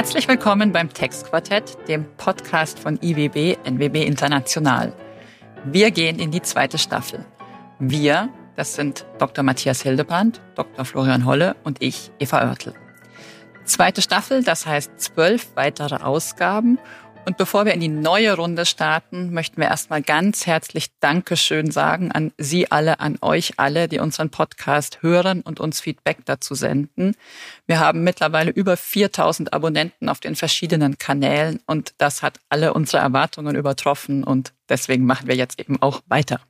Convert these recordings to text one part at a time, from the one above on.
Herzlich willkommen beim Textquartett, dem Podcast von IWB NWB International. Wir gehen in die zweite Staffel. Wir, das sind Dr. Matthias Hildebrand, Dr. Florian Holle und ich, Eva Oertel. Zweite Staffel, das heißt zwölf weitere Ausgaben und bevor wir in die neue Runde starten, möchten wir erstmal ganz herzlich Dankeschön sagen an Sie alle, an euch alle, die unseren Podcast hören und uns Feedback dazu senden. Wir haben mittlerweile über 4000 Abonnenten auf den verschiedenen Kanälen und das hat alle unsere Erwartungen übertroffen und deswegen machen wir jetzt eben auch weiter.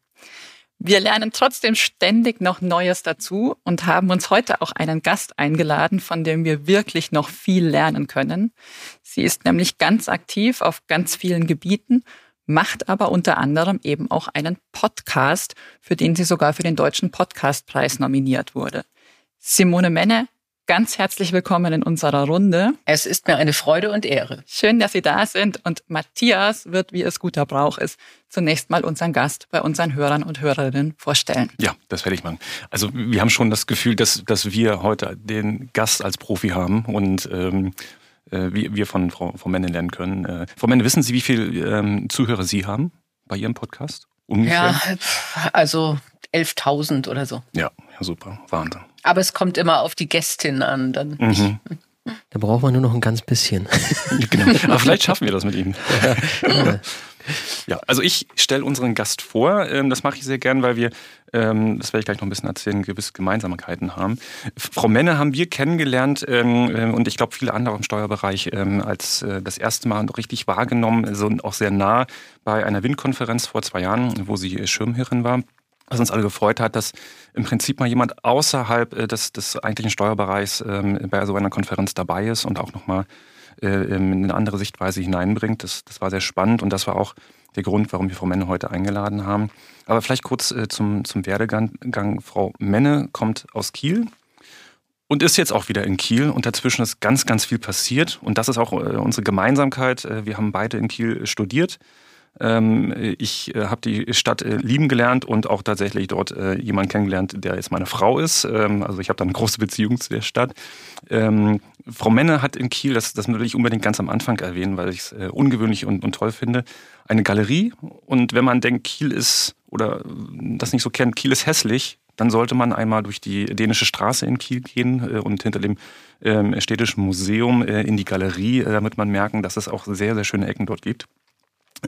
Wir lernen trotzdem ständig noch Neues dazu und haben uns heute auch einen Gast eingeladen, von dem wir wirklich noch viel lernen können. Sie ist nämlich ganz aktiv auf ganz vielen Gebieten, macht aber unter anderem eben auch einen Podcast, für den sie sogar für den Deutschen Podcastpreis nominiert wurde. Simone Menne ganz herzlich willkommen in unserer Runde. Es ist mir eine Freude und Ehre. Schön, dass Sie da sind. Und Matthias wird, wie es guter Brauch ist, zunächst mal unseren Gast bei unseren Hörern und Hörerinnen vorstellen. Ja, das werde ich machen. Also wir haben schon das Gefühl, dass, dass wir heute den Gast als Profi haben und ähm, äh, wir, wir von Frau, Frau Menne lernen können. Äh, Frau Menne, wissen Sie, wie viele ähm, Zuhörer Sie haben bei Ihrem Podcast? Ungefähr? Ja, also 11.000 oder so. Ja, ja, super. Wahnsinn. Aber es kommt immer auf die Gästin an. Dann. Mhm. Da braucht man nur noch ein ganz bisschen. genau. Aber vielleicht schaffen wir das mit ihm. Ja, ja also ich stelle unseren Gast vor. Ähm, das mache ich sehr gern, weil wir, ähm, das werde ich gleich noch ein bisschen erzählen, gewisse Gemeinsamkeiten haben. Frau Menne haben wir kennengelernt ähm, und ich glaube viele andere im Steuerbereich als äh, das erste Mal richtig wahrgenommen, also auch sehr nah bei einer WIN-Konferenz vor zwei Jahren, wo sie Schirmherrin war was uns alle gefreut hat, dass im Prinzip mal jemand außerhalb äh, des, des eigentlichen Steuerbereichs ähm, bei so einer Konferenz dabei ist und auch nochmal äh, eine andere Sichtweise hineinbringt. Das, das war sehr spannend und das war auch der Grund, warum wir Frau Menne heute eingeladen haben. Aber vielleicht kurz äh, zum, zum Werdegang. Frau Menne kommt aus Kiel und ist jetzt auch wieder in Kiel und dazwischen ist ganz, ganz viel passiert und das ist auch unsere Gemeinsamkeit. Wir haben beide in Kiel studiert ich äh, habe die Stadt äh, lieben gelernt und auch tatsächlich dort äh, jemanden kennengelernt, der jetzt meine Frau ist. Ähm, also ich habe da eine große Beziehung zu der Stadt. Ähm, Frau Menne hat in Kiel, das, das will ich unbedingt ganz am Anfang erwähnen, weil ich es ungewöhnlich und, und toll finde, eine Galerie. Und wenn man denkt, Kiel ist, oder das nicht so kennt, Kiel ist hässlich, dann sollte man einmal durch die dänische Straße in Kiel gehen und hinter dem städtischen Museum in die Galerie, damit man merken, dass es auch sehr, sehr schöne Ecken dort gibt.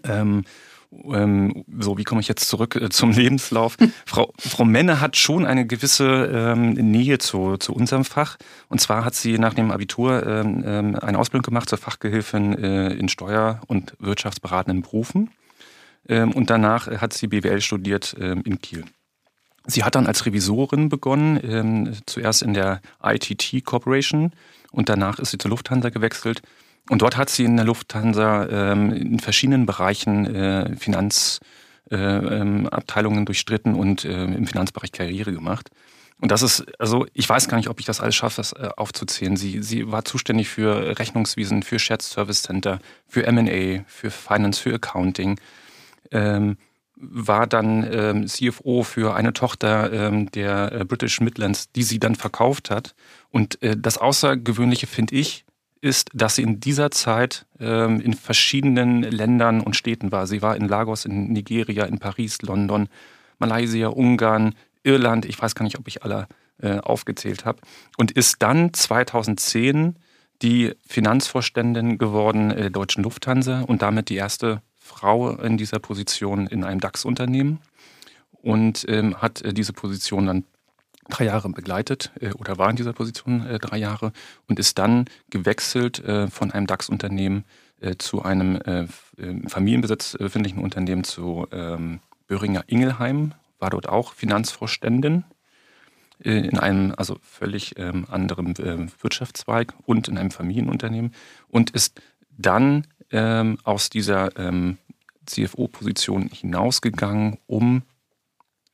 Ähm, ähm, so, wie komme ich jetzt zurück äh, zum Lebenslauf? Frau, Frau Menne hat schon eine gewisse ähm, Nähe zu, zu unserem Fach. Und zwar hat sie nach dem Abitur ähm, ähm eine Ausbildung gemacht zur Fachgehilfin äh, in Steuer- und wirtschaftsberatenden Berufen. Ähm, und danach hat sie BWL studiert ähm, in Kiel. Sie hat dann als Revisorin begonnen, zuerst in der ITT Corporation und danach ist sie zur Lufthansa gewechselt und dort hat sie in der Lufthansa ähm, in verschiedenen Bereichen äh, Finanzabteilungen äh, ähm, durchstritten und äh, im Finanzbereich Karriere gemacht. Und das ist, also ich weiß gar nicht, ob ich das alles schaffe, das äh, aufzuzählen. Sie, sie war zuständig für Rechnungswesen, für Shared Service Center, für MA, für Finance, für Accounting. Ähm, war dann ähm, CFO für eine Tochter ähm, der äh, British Midlands, die sie dann verkauft hat. Und äh, das Außergewöhnliche finde ich, ist, dass sie in dieser Zeit ähm, in verschiedenen Ländern und Städten war. Sie war in Lagos, in Nigeria, in Paris, London, Malaysia, Ungarn, Irland. Ich weiß gar nicht, ob ich alle äh, aufgezählt habe. Und ist dann 2010 die Finanzvorständin geworden der Deutschen Lufthansa und damit die erste Frau in dieser Position in einem DAX-Unternehmen und ähm, hat äh, diese Position dann drei Jahre begleitet äh, oder war in dieser Position äh, drei Jahre und ist dann gewechselt äh, von einem DAX-Unternehmen äh, zu einem äh, Familienbesitz befindlichen Unternehmen zu ähm, Böhringer Ingelheim, war dort auch Finanzvorständin äh, in einem also völlig ähm, anderen Wirtschaftszweig und in einem Familienunternehmen und ist dann ähm, aus dieser ähm, CFO-Position hinausgegangen, um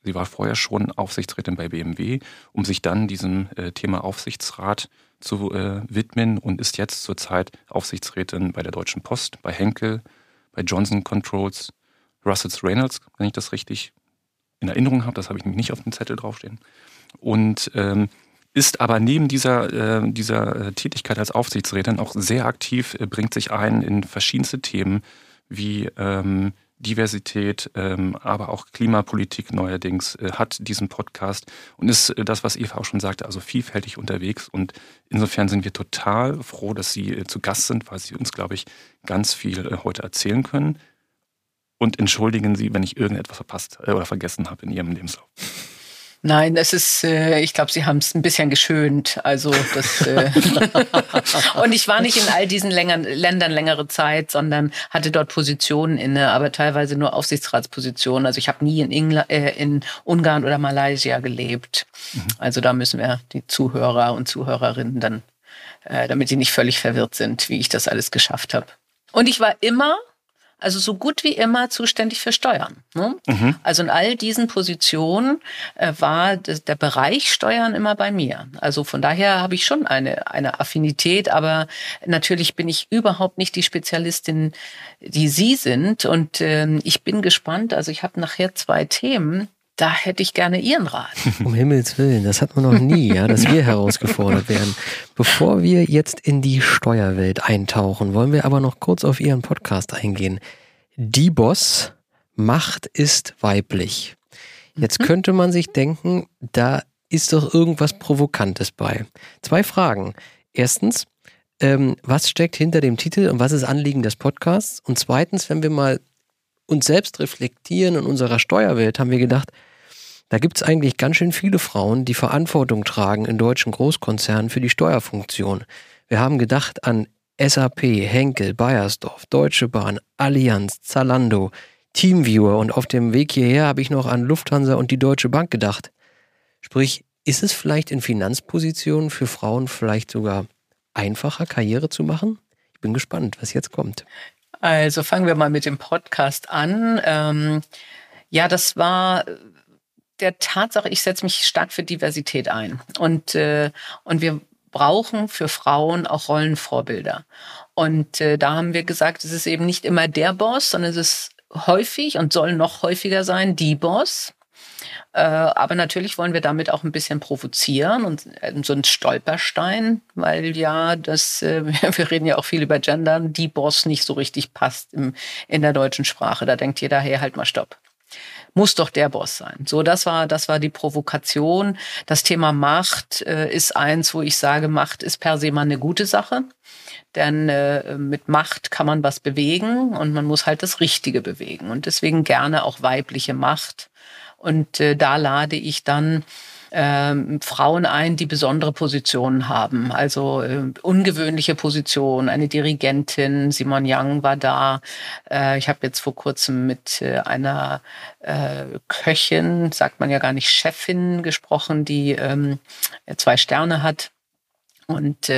Sie war vorher schon Aufsichtsrätin bei BMW, um sich dann diesem äh, Thema Aufsichtsrat zu äh, widmen und ist jetzt zurzeit Aufsichtsrätin bei der Deutschen Post, bei Henkel, bei Johnson Controls, Russells Reynolds, wenn ich das richtig in Erinnerung habe, das habe ich nämlich nicht auf dem Zettel draufstehen. Und ähm, ist aber neben dieser, äh, dieser äh, Tätigkeit als Aufsichtsrätin auch sehr aktiv, äh, bringt sich ein in verschiedenste Themen wie ähm, Diversität, ähm, aber auch Klimapolitik neuerdings äh, hat diesen Podcast und ist äh, das, was Eva auch schon sagte, also vielfältig unterwegs. Und insofern sind wir total froh, dass Sie äh, zu Gast sind, weil Sie uns, glaube ich, ganz viel heute erzählen können. Und entschuldigen Sie, wenn ich irgendetwas verpasst oder vergessen habe in Ihrem Lebenslauf. Nein, es ist, äh, ich glaube, sie haben es ein bisschen geschönt. Also das äh und ich war nicht in all diesen längeren, Ländern längere Zeit, sondern hatte dort Positionen inne, aber teilweise nur Aufsichtsratspositionen. Also ich habe nie in, England, äh, in Ungarn oder Malaysia gelebt. Mhm. Also da müssen wir die Zuhörer und Zuhörerinnen dann, äh, damit die nicht völlig verwirrt sind, wie ich das alles geschafft habe. Und ich war immer also so gut wie immer zuständig für Steuern. Ne? Mhm. Also in all diesen Positionen äh, war der Bereich Steuern immer bei mir. Also von daher habe ich schon eine, eine Affinität, aber natürlich bin ich überhaupt nicht die Spezialistin, die Sie sind. Und äh, ich bin gespannt. Also ich habe nachher zwei Themen da hätte ich gerne Ihren Rat. Um Himmels Willen, das hat man noch nie, ja, dass wir herausgefordert werden. Bevor wir jetzt in die Steuerwelt eintauchen, wollen wir aber noch kurz auf Ihren Podcast eingehen. Die Boss, Macht ist weiblich. Jetzt mhm. könnte man sich denken, da ist doch irgendwas Provokantes bei. Zwei Fragen. Erstens, ähm, was steckt hinter dem Titel und was ist Anliegen des Podcasts? Und zweitens, wenn wir mal uns selbst reflektieren in unserer Steuerwelt, haben wir gedacht, da gibt es eigentlich ganz schön viele Frauen, die Verantwortung tragen in deutschen Großkonzernen für die Steuerfunktion. Wir haben gedacht an SAP, Henkel, Bayersdorf, Deutsche Bahn, Allianz, Zalando, Teamviewer und auf dem Weg hierher habe ich noch an Lufthansa und die Deutsche Bank gedacht. Sprich, ist es vielleicht in Finanzpositionen für Frauen vielleicht sogar einfacher, Karriere zu machen? Ich bin gespannt, was jetzt kommt. Also fangen wir mal mit dem Podcast an. Ähm, ja, das war der Tatsache, ich setze mich stark für Diversität ein. Und, äh, und wir brauchen für Frauen auch Rollenvorbilder. Und äh, da haben wir gesagt, es ist eben nicht immer der Boss, sondern es ist häufig und soll noch häufiger sein, die Boss. Äh, aber natürlich wollen wir damit auch ein bisschen provozieren und äh, so ein Stolperstein, weil ja das, äh, wir reden ja auch viel über Gendern, die Boss nicht so richtig passt im, in der deutschen Sprache. Da denkt jeder, hey, halt mal stopp muss doch der Boss sein. So, das war, das war die Provokation. Das Thema Macht äh, ist eins, wo ich sage, Macht ist per se mal eine gute Sache. Denn äh, mit Macht kann man was bewegen und man muss halt das Richtige bewegen. Und deswegen gerne auch weibliche Macht. Und äh, da lade ich dann ähm, Frauen ein, die besondere Positionen haben. Also äh, ungewöhnliche Positionen. Eine Dirigentin, Simon Young war da. Äh, ich habe jetzt vor kurzem mit äh, einer äh, Köchin, sagt man ja gar nicht Chefin, gesprochen, die ähm, zwei Sterne hat. Und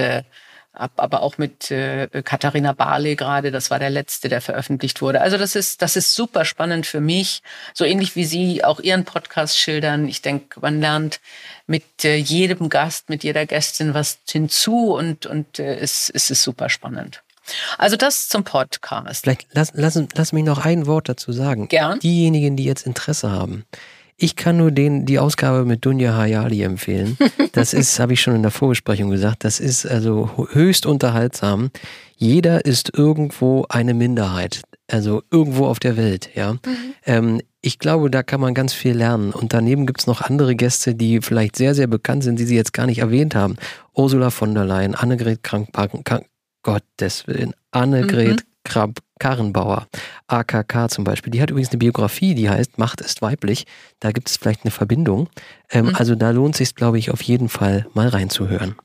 hab aber auch mit äh, Katharina Barley gerade, das war der letzte, der veröffentlicht wurde. Also das ist, das ist super spannend für mich. So ähnlich wie Sie auch Ihren Podcast schildern. Ich denke, man lernt mit äh, jedem Gast, mit jeder Gästin was hinzu und, und äh, es, es ist super spannend. Also das zum Podcast. Vielleicht lass, lass, lass mich noch ein Wort dazu sagen. Gern. Diejenigen, die jetzt Interesse haben, ich kann nur den, die Ausgabe mit Dunja Hayali empfehlen. Das ist, habe ich schon in der Vorbesprechung gesagt, das ist also höchst unterhaltsam. Jeder ist irgendwo eine Minderheit, also irgendwo auf der Welt, ja. Mhm. Ähm, ich glaube, da kann man ganz viel lernen. Und daneben gibt es noch andere Gäste, die vielleicht sehr, sehr bekannt sind, die Sie jetzt gar nicht erwähnt haben. Ursula von der Leyen, Annegret Krankpacken, Gottes Willen, Annegret mhm. Krab Karrenbauer, AKK zum Beispiel. Die hat übrigens eine Biografie, die heißt Macht ist weiblich. Da gibt es vielleicht eine Verbindung. Ähm, mhm. Also da lohnt sich, glaube ich, auf jeden Fall mal reinzuhören.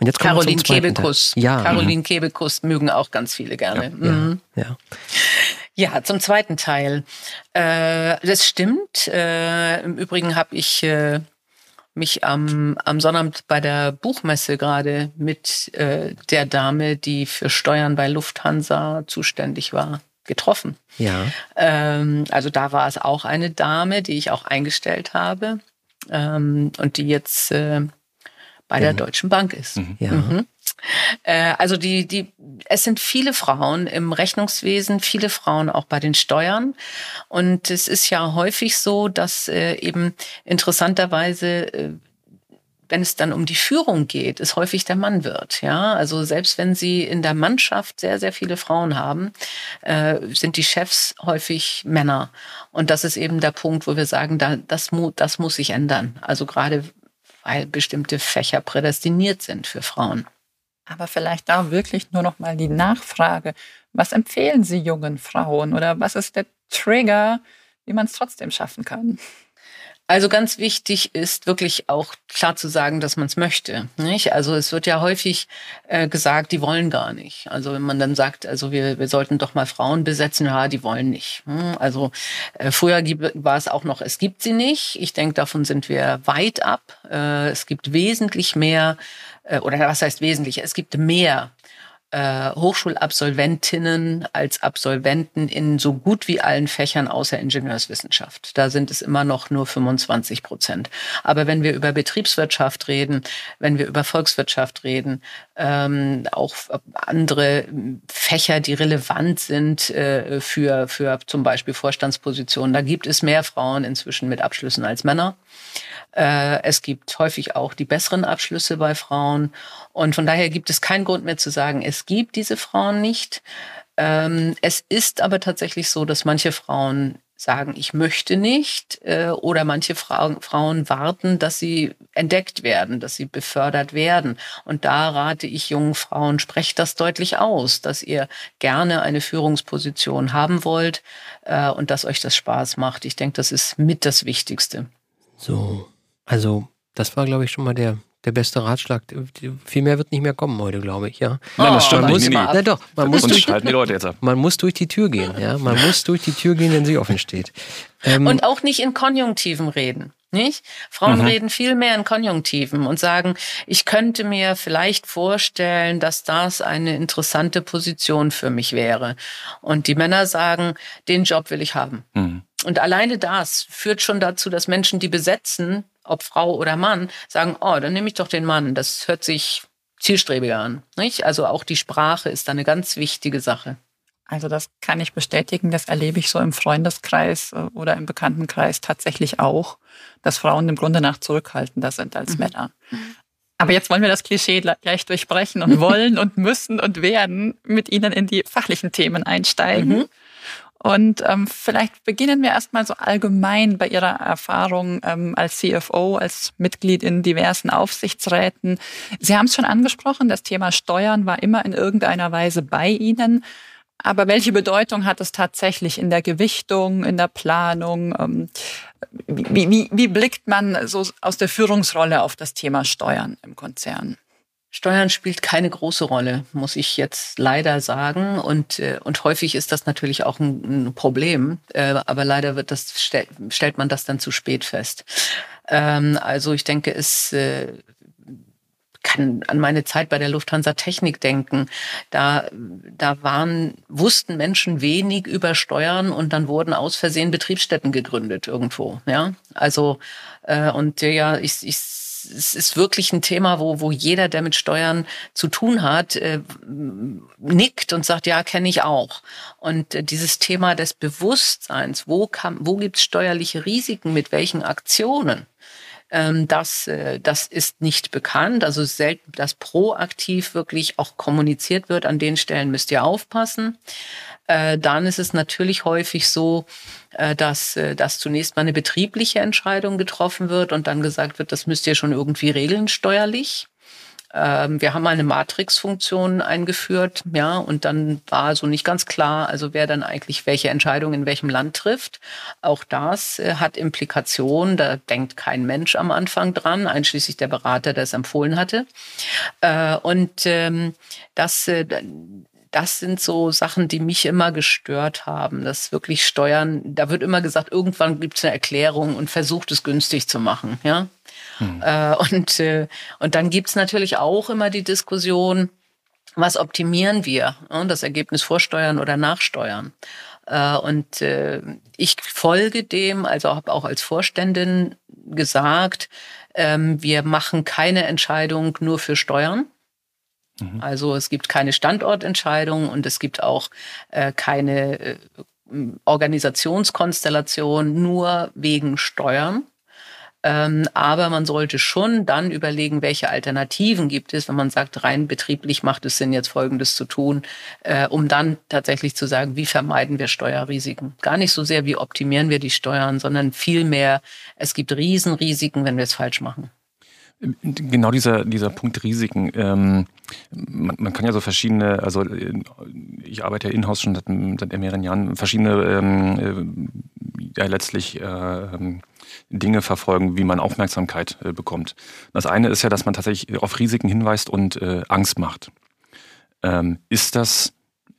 Und jetzt Caroline Kebekus. Ja. Caroline mhm. Kebekus mögen auch ganz viele gerne. Ja, mhm. ja, ja. ja. zum zweiten Teil. Äh, das stimmt. Äh, Im Übrigen habe ich äh, mich am, am Sonnabend bei der Buchmesse gerade mit äh, der Dame, die für Steuern bei Lufthansa zuständig war, getroffen. Ja. Ähm, also da war es auch eine Dame, die ich auch eingestellt habe ähm, und die jetzt äh, bei ja. der Deutschen Bank ist. Mhm. Ja. Mhm. Äh, also die, die, es sind viele Frauen im Rechnungswesen, viele Frauen auch bei den Steuern. Und es ist ja häufig so, dass äh, eben interessanterweise äh, wenn es dann um die Führung geht, es häufig der Mann wird. Ja, also selbst wenn Sie in der Mannschaft sehr, sehr viele Frauen haben, sind die Chefs häufig Männer. Und das ist eben der Punkt, wo wir sagen, da, das, das muss sich ändern. Also gerade weil bestimmte Fächer prädestiniert sind für Frauen. Aber vielleicht da wirklich nur noch mal die Nachfrage. Was empfehlen Sie jungen Frauen oder was ist der Trigger, wie man es trotzdem schaffen kann? Also ganz wichtig ist wirklich auch klar zu sagen, dass man es möchte. Nicht? Also es wird ja häufig äh, gesagt, die wollen gar nicht. Also wenn man dann sagt, also wir, wir sollten doch mal Frauen besetzen, ja, die wollen nicht. Hm? Also äh, früher war es auch noch, es gibt sie nicht. Ich denke, davon sind wir weit ab. Äh, es gibt wesentlich mehr, äh, oder was heißt wesentlich? Es gibt mehr äh, Hochschulabsolventinnen als Absolventen in so gut wie allen Fächern außer Ingenieurswissenschaft. Da sind es immer noch nur 25 Prozent. Aber wenn wir über Betriebswirtschaft reden, wenn wir über Volkswirtschaft reden, ähm, auch andere Fächer, die relevant sind äh, für, für zum Beispiel Vorstandspositionen, da gibt es mehr Frauen inzwischen mit Abschlüssen als Männer. Äh, es gibt häufig auch die besseren Abschlüsse bei Frauen. Und von daher gibt es keinen Grund mehr zu sagen, es gibt diese Frauen nicht. Ähm, es ist aber tatsächlich so, dass manche Frauen sagen, ich möchte nicht, äh, oder manche Frauen warten, dass sie entdeckt werden, dass sie befördert werden. Und da rate ich jungen Frauen, sprecht das deutlich aus, dass ihr gerne eine Führungsposition haben wollt äh, und dass euch das Spaß macht. Ich denke, das ist mit das Wichtigste. So, also das war, glaube ich, schon mal der, der beste Ratschlag. Viel mehr wird nicht mehr kommen heute, glaube ich, ja. Nein, das stimmt man nicht. Muss, nee, nee. Na doch, man muss, durch, die Leute jetzt ab. man muss durch die Tür gehen, ja. Man muss durch die Tür gehen, wenn sie offen steht. Ähm, und auch nicht in Konjunktiven reden. Nicht? Frauen mhm. reden viel mehr in Konjunktiven und sagen, ich könnte mir vielleicht vorstellen, dass das eine interessante Position für mich wäre. Und die Männer sagen, den Job will ich haben. Mhm. Und alleine das führt schon dazu, dass Menschen, die besetzen, ob Frau oder Mann, sagen, oh, dann nehme ich doch den Mann. Das hört sich zielstrebiger an. Nicht? Also auch die Sprache ist da eine ganz wichtige Sache. Also das kann ich bestätigen, das erlebe ich so im Freundeskreis äh, oder im Bekanntenkreis tatsächlich auch, dass Frauen im Grunde nach zurückhaltender sind als mhm. Männer. Aber jetzt wollen wir das Klischee gleich durchbrechen und wollen und müssen und werden mit Ihnen in die fachlichen Themen einsteigen. Mhm. Und ähm, vielleicht beginnen wir erstmal so allgemein bei Ihrer Erfahrung ähm, als CFO, als Mitglied in diversen Aufsichtsräten. Sie haben es schon angesprochen, das Thema Steuern war immer in irgendeiner Weise bei Ihnen. Aber welche Bedeutung hat es tatsächlich in der Gewichtung, in der Planung? Ähm, wie, wie, wie blickt man so aus der Führungsrolle auf das Thema Steuern im Konzern? Steuern spielt keine große Rolle, muss ich jetzt leider sagen. Und, äh, und häufig ist das natürlich auch ein, ein Problem. Äh, aber leider wird das, stell, stellt man das dann zu spät fest. Ähm, also ich denke, es äh, kann an meine Zeit bei der Lufthansa Technik denken. Da, da waren, wussten Menschen wenig über Steuern und dann wurden aus Versehen Betriebsstätten gegründet irgendwo. Ja, also, äh, und ja, ich, ich es ist wirklich ein Thema, wo, wo jeder, der mit Steuern zu tun hat, äh, nickt und sagt, ja, kenne ich auch. Und äh, dieses Thema des Bewusstseins, wo, wo gibt es steuerliche Risiken, mit welchen Aktionen, ähm, das, äh, das ist nicht bekannt. Also selten, dass proaktiv wirklich auch kommuniziert wird. An den Stellen müsst ihr aufpassen. Äh, dann ist es natürlich häufig so, dass, äh, dass zunächst mal eine betriebliche Entscheidung getroffen wird und dann gesagt wird, das müsst ihr schon irgendwie regeln steuerlich. Ähm, wir haben eine Matrix-Funktion eingeführt, ja, und dann war so nicht ganz klar, also wer dann eigentlich welche Entscheidung in welchem Land trifft. Auch das hat Implikationen, da denkt kein Mensch am Anfang dran, einschließlich der Berater, der es empfohlen hatte. Und ähm, das das sind so Sachen, die mich immer gestört haben. Das wirklich Steuern, da wird immer gesagt, irgendwann gibt es eine Erklärung und versucht es günstig zu machen. Ja? Hm. Äh, und, äh, und dann gibt es natürlich auch immer die Diskussion, was optimieren wir? Ja? Das Ergebnis vorsteuern oder nachsteuern. Äh, und äh, ich folge dem, also habe auch als Vorständin gesagt, ähm, wir machen keine Entscheidung nur für Steuern Mhm. Also es gibt keine Standortentscheidung und es gibt auch äh, keine äh, Organisationskonstellation nur wegen Steuern. Ähm, aber man sollte schon dann überlegen, welche Alternativen gibt es, wenn man sagt, rein betrieblich macht es Sinn, jetzt Folgendes zu tun, äh, um dann tatsächlich zu sagen, wie vermeiden wir Steuerrisiken. Gar nicht so sehr, wie optimieren wir die Steuern, sondern vielmehr, es gibt Riesenrisiken, wenn wir es falsch machen. Genau dieser, dieser Punkt Risiken. Ähm, man, man, kann ja so verschiedene, also äh, ich arbeite ja in-house schon seit, seit mehreren Jahren, verschiedene ähm, äh, ja letztlich äh, Dinge verfolgen, wie man Aufmerksamkeit äh, bekommt. Das eine ist ja, dass man tatsächlich auf Risiken hinweist und äh, Angst macht. Ähm, ist das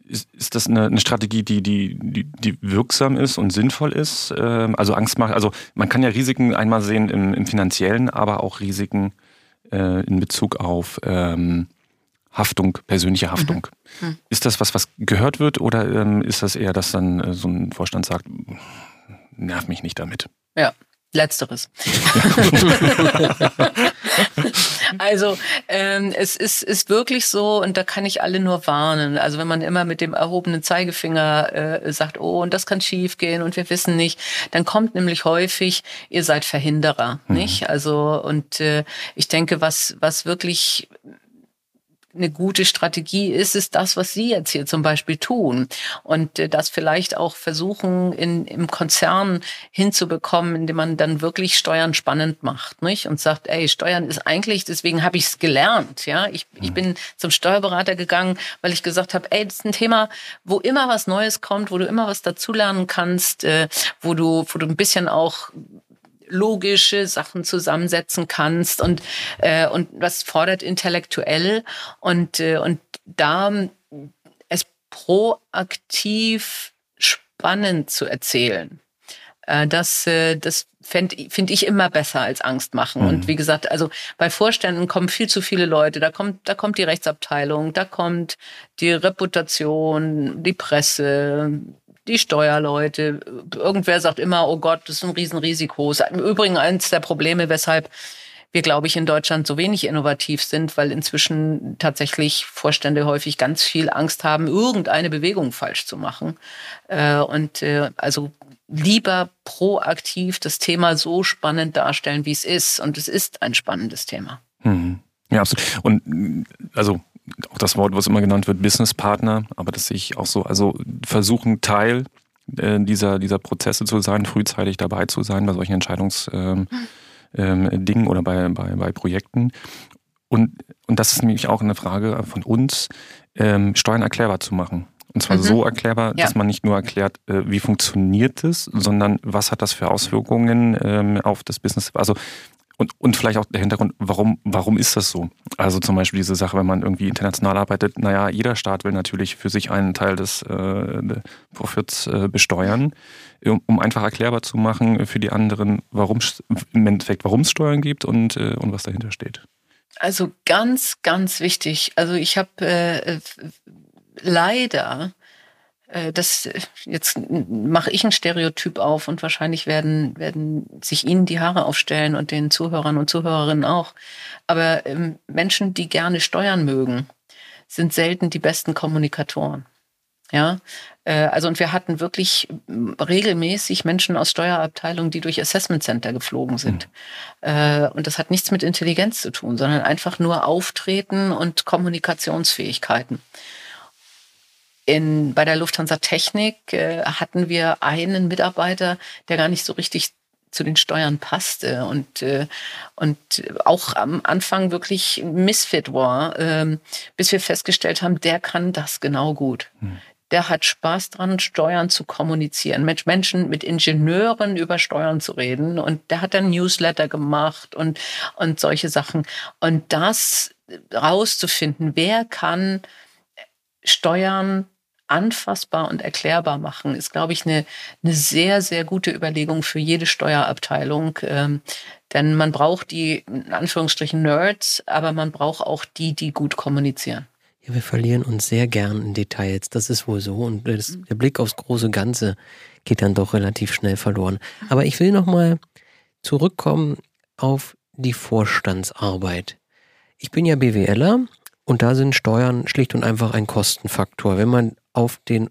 ist, ist das eine, eine Strategie, die, die, die, die wirksam ist und sinnvoll ist? Ähm, also Angst macht, also man kann ja Risiken einmal sehen im, im finanziellen, aber auch Risiken äh, in Bezug auf ähm, Haftung, persönliche Haftung. Mhm. Mhm. Ist das was, was gehört wird oder ähm, ist das eher, dass dann äh, so ein Vorstand sagt, nerv mich nicht damit? Ja, Letzteres. also ähm, es ist, ist wirklich so, und da kann ich alle nur warnen. Also wenn man immer mit dem erhobenen Zeigefinger äh, sagt, oh, und das kann schiefgehen und wir wissen nicht, dann kommt nämlich häufig, ihr seid Verhinderer, mhm. nicht? Also und äh, ich denke, was was wirklich eine gute Strategie ist, ist das, was Sie jetzt hier zum Beispiel tun. Und äh, das vielleicht auch versuchen, in, im Konzern hinzubekommen, indem man dann wirklich Steuern spannend macht, nicht? Und sagt, ey, Steuern ist eigentlich, deswegen habe ich es gelernt, ja. Ich, ich mhm. bin zum Steuerberater gegangen, weil ich gesagt habe, ey, das ist ein Thema, wo immer was Neues kommt, wo du immer was dazulernen kannst, äh, wo du, wo du ein bisschen auch logische Sachen zusammensetzen kannst und äh, und was fordert intellektuell und äh, und da es proaktiv spannend zu erzählen. Äh, das äh, das finde find ich immer besser als Angst machen. Mhm. Und wie gesagt, also bei Vorständen kommen viel zu viele Leute. Da kommt, da kommt die Rechtsabteilung, da kommt die Reputation, die Presse, die Steuerleute. Irgendwer sagt immer, oh Gott, das ist ein Riesenrisiko. Das ist im Übrigen eines der Probleme, weshalb wir, glaube ich, in Deutschland so wenig innovativ sind, weil inzwischen tatsächlich Vorstände häufig ganz viel Angst haben, irgendeine Bewegung falsch zu machen. Äh, und äh, also lieber proaktiv das Thema so spannend darstellen, wie es ist. Und es ist ein spannendes Thema. Mhm. Ja, absolut. Und also auch das Wort, was immer genannt wird, Businesspartner, aber das sehe ich auch so, also versuchen Teil äh, dieser, dieser Prozesse zu sein, frühzeitig dabei zu sein bei solchen Entscheidungsdingen ähm, ähm, oder bei, bei, bei Projekten. Und, und das ist nämlich auch eine Frage von uns, ähm, Steuern erklärbar zu machen. Und zwar mhm. so erklärbar, ja. dass man nicht nur erklärt, äh, wie funktioniert es, sondern was hat das für Auswirkungen ähm, auf das Business. Also und, und vielleicht auch der Hintergrund, warum, warum ist das so? Also zum Beispiel diese Sache, wenn man irgendwie international arbeitet, naja, jeder Staat will natürlich für sich einen Teil des äh, Profits äh, besteuern, um, um, einfach erklärbar zu machen für die anderen, warum im Endeffekt, warum es Steuern gibt und, äh, und was dahinter steht. Also ganz, ganz wichtig. Also ich habe äh, leider äh, das jetzt mache ich ein Stereotyp auf und wahrscheinlich werden werden sich Ihnen die Haare aufstellen und den Zuhörern und Zuhörerinnen auch. Aber ähm, Menschen, die gerne steuern mögen, sind selten die besten Kommunikatoren. Ja, äh, also und wir hatten wirklich regelmäßig Menschen aus Steuerabteilungen, die durch Assessment Center geflogen sind. Mhm. Und das hat nichts mit Intelligenz zu tun, sondern einfach nur Auftreten und Kommunikationsfähigkeiten. In, bei der Lufthansa Technik äh, hatten wir einen Mitarbeiter, der gar nicht so richtig zu den Steuern passte und, äh, und auch am Anfang wirklich Misfit war, äh, bis wir festgestellt haben, der kann das genau gut. Hm. Der hat Spaß dran, Steuern zu kommunizieren, mit Menschen, mit Ingenieuren über Steuern zu reden. Und der hat dann Newsletter gemacht und, und solche Sachen. Und das rauszufinden, wer kann Steuern anfassbar und erklärbar machen, ist, glaube ich, eine, eine sehr, sehr gute Überlegung für jede Steuerabteilung. Ähm, denn man braucht die, in Anführungsstrichen, Nerds, aber man braucht auch die, die gut kommunizieren. Ja, wir verlieren uns sehr gern in Details. Das ist wohl so. Und das, der Blick aufs große Ganze geht dann doch relativ schnell verloren. Aber ich will nochmal zurückkommen auf die Vorstandsarbeit. Ich bin ja BWLer und da sind Steuern schlicht und einfach ein Kostenfaktor. Wenn man auf den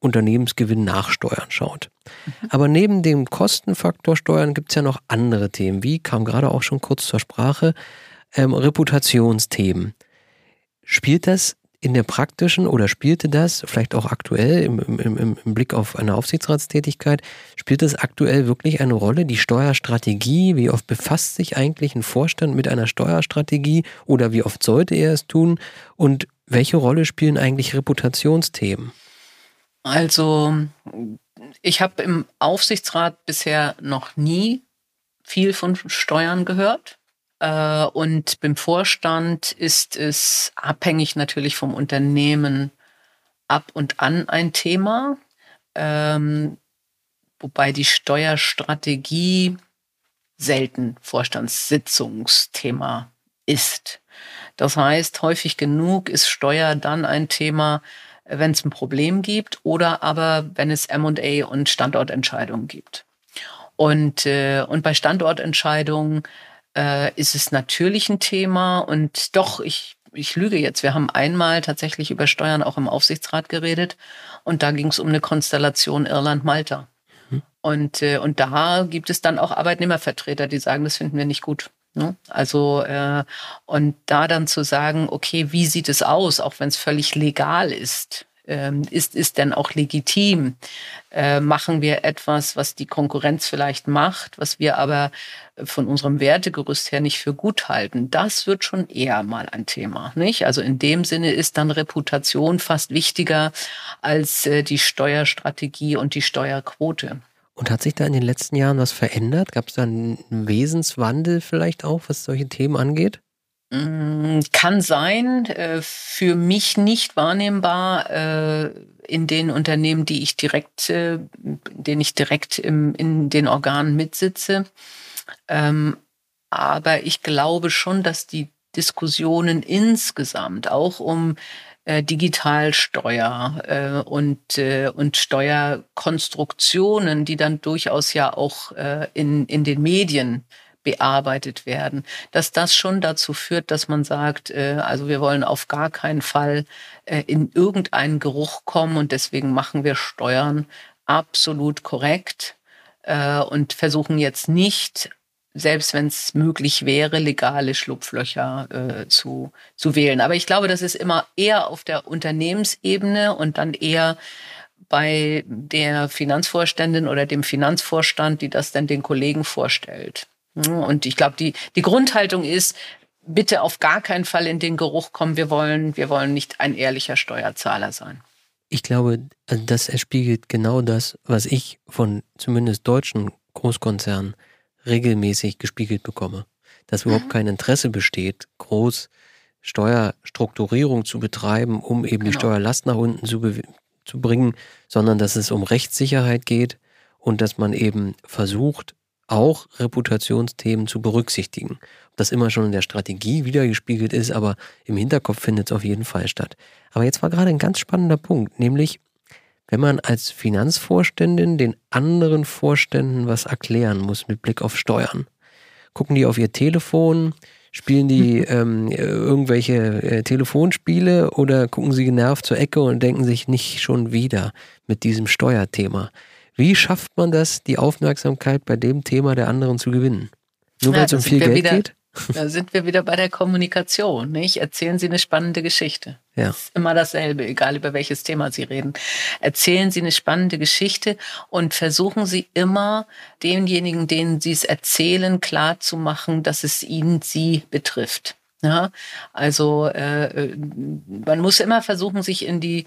Unternehmensgewinn nachsteuern schaut. Mhm. Aber neben dem Kostenfaktor Steuern gibt es ja noch andere Themen, wie kam gerade auch schon kurz zur Sprache, ähm, Reputationsthemen. Spielt das in der praktischen oder spielte das vielleicht auch aktuell im, im, im, Blick auf eine Aufsichtsratstätigkeit, spielt das aktuell wirklich eine Rolle, die Steuerstrategie? Wie oft befasst sich eigentlich ein Vorstand mit einer Steuerstrategie oder wie oft sollte er es tun? Und welche Rolle spielen eigentlich Reputationsthemen? Also ich habe im Aufsichtsrat bisher noch nie viel von Steuern gehört. Äh, und beim Vorstand ist es abhängig natürlich vom Unternehmen ab und an ein Thema, ähm, wobei die Steuerstrategie selten Vorstandssitzungsthema ist. Das heißt, häufig genug ist Steuer dann ein Thema, wenn es ein Problem gibt oder aber wenn es M&A und Standortentscheidungen gibt. Und, äh, und bei Standortentscheidungen äh, ist es natürlich ein Thema und doch, ich, ich lüge jetzt, wir haben einmal tatsächlich über Steuern auch im Aufsichtsrat geredet und da ging es um eine Konstellation Irland-Malta. Mhm. Und, äh, und da gibt es dann auch Arbeitnehmervertreter, die sagen, das finden wir nicht gut. Ne? Also äh, und da dann zu sagen, okay, wie sieht es aus, auch wenn es völlig legal ist, ähm, ist ist denn auch legitim? Äh, machen wir etwas, was die Konkurrenz vielleicht macht, was wir aber von unserem Wertegerüst her nicht für gut halten? Das wird schon eher mal ein Thema, nicht? Also in dem Sinne ist dann Reputation fast wichtiger als äh, die Steuerstrategie und die Steuerquote. Und hat sich da in den letzten Jahren was verändert? Gab es da einen Wesenswandel vielleicht auch, was solche Themen angeht? Mm, kann sein, äh, für mich nicht wahrnehmbar äh, in den Unternehmen, die ich direkt, äh, denen ich direkt in den Organen mitsitze. Ähm, aber ich glaube schon, dass die Diskussionen insgesamt auch um äh, Digitalsteuer äh, und, äh, und Steuerkonstruktionen, die dann durchaus ja auch äh, in, in den Medien bearbeitet werden, dass das schon dazu führt, dass man sagt, äh, also wir wollen auf gar keinen Fall äh, in irgendeinen Geruch kommen und deswegen machen wir Steuern absolut korrekt äh, und versuchen jetzt nicht selbst wenn es möglich wäre, legale Schlupflöcher äh, zu, zu wählen. Aber ich glaube, das ist immer eher auf der Unternehmensebene und dann eher bei der Finanzvorständin oder dem Finanzvorstand, die das dann den Kollegen vorstellt. Und ich glaube, die, die Grundhaltung ist, bitte auf gar keinen Fall in den Geruch kommen. Wir wollen, wir wollen nicht ein ehrlicher Steuerzahler sein. Ich glaube, das erspiegelt genau das, was ich von zumindest deutschen Großkonzernen regelmäßig gespiegelt bekomme. Dass überhaupt mhm. kein Interesse besteht, groß Steuerstrukturierung zu betreiben, um eben genau. die Steuerlast nach unten zu, zu bringen, sondern dass es um Rechtssicherheit geht und dass man eben versucht, auch Reputationsthemen zu berücksichtigen. Ob das immer schon in der Strategie wiedergespiegelt ist, aber im Hinterkopf findet es auf jeden Fall statt. Aber jetzt war gerade ein ganz spannender Punkt, nämlich wenn man als Finanzvorständin den anderen Vorständen was erklären muss mit Blick auf Steuern. Gucken die auf ihr Telefon, spielen die ähm, irgendwelche äh, Telefonspiele oder gucken sie genervt zur Ecke und denken sich nicht schon wieder mit diesem Steuerthema. Wie schafft man das, die Aufmerksamkeit bei dem Thema der anderen zu gewinnen? Nur weil es um viel Geld wieder, geht? Da sind wir wieder bei der Kommunikation. Nicht? Erzählen Sie eine spannende Geschichte. Ja. Das ist immer dasselbe, egal über welches Thema Sie reden. Erzählen Sie eine spannende Geschichte und versuchen Sie immer denjenigen, denen Sie es erzählen, klar zu machen, dass es Ihnen Sie betrifft. Ja, also äh, man muss immer versuchen, sich in die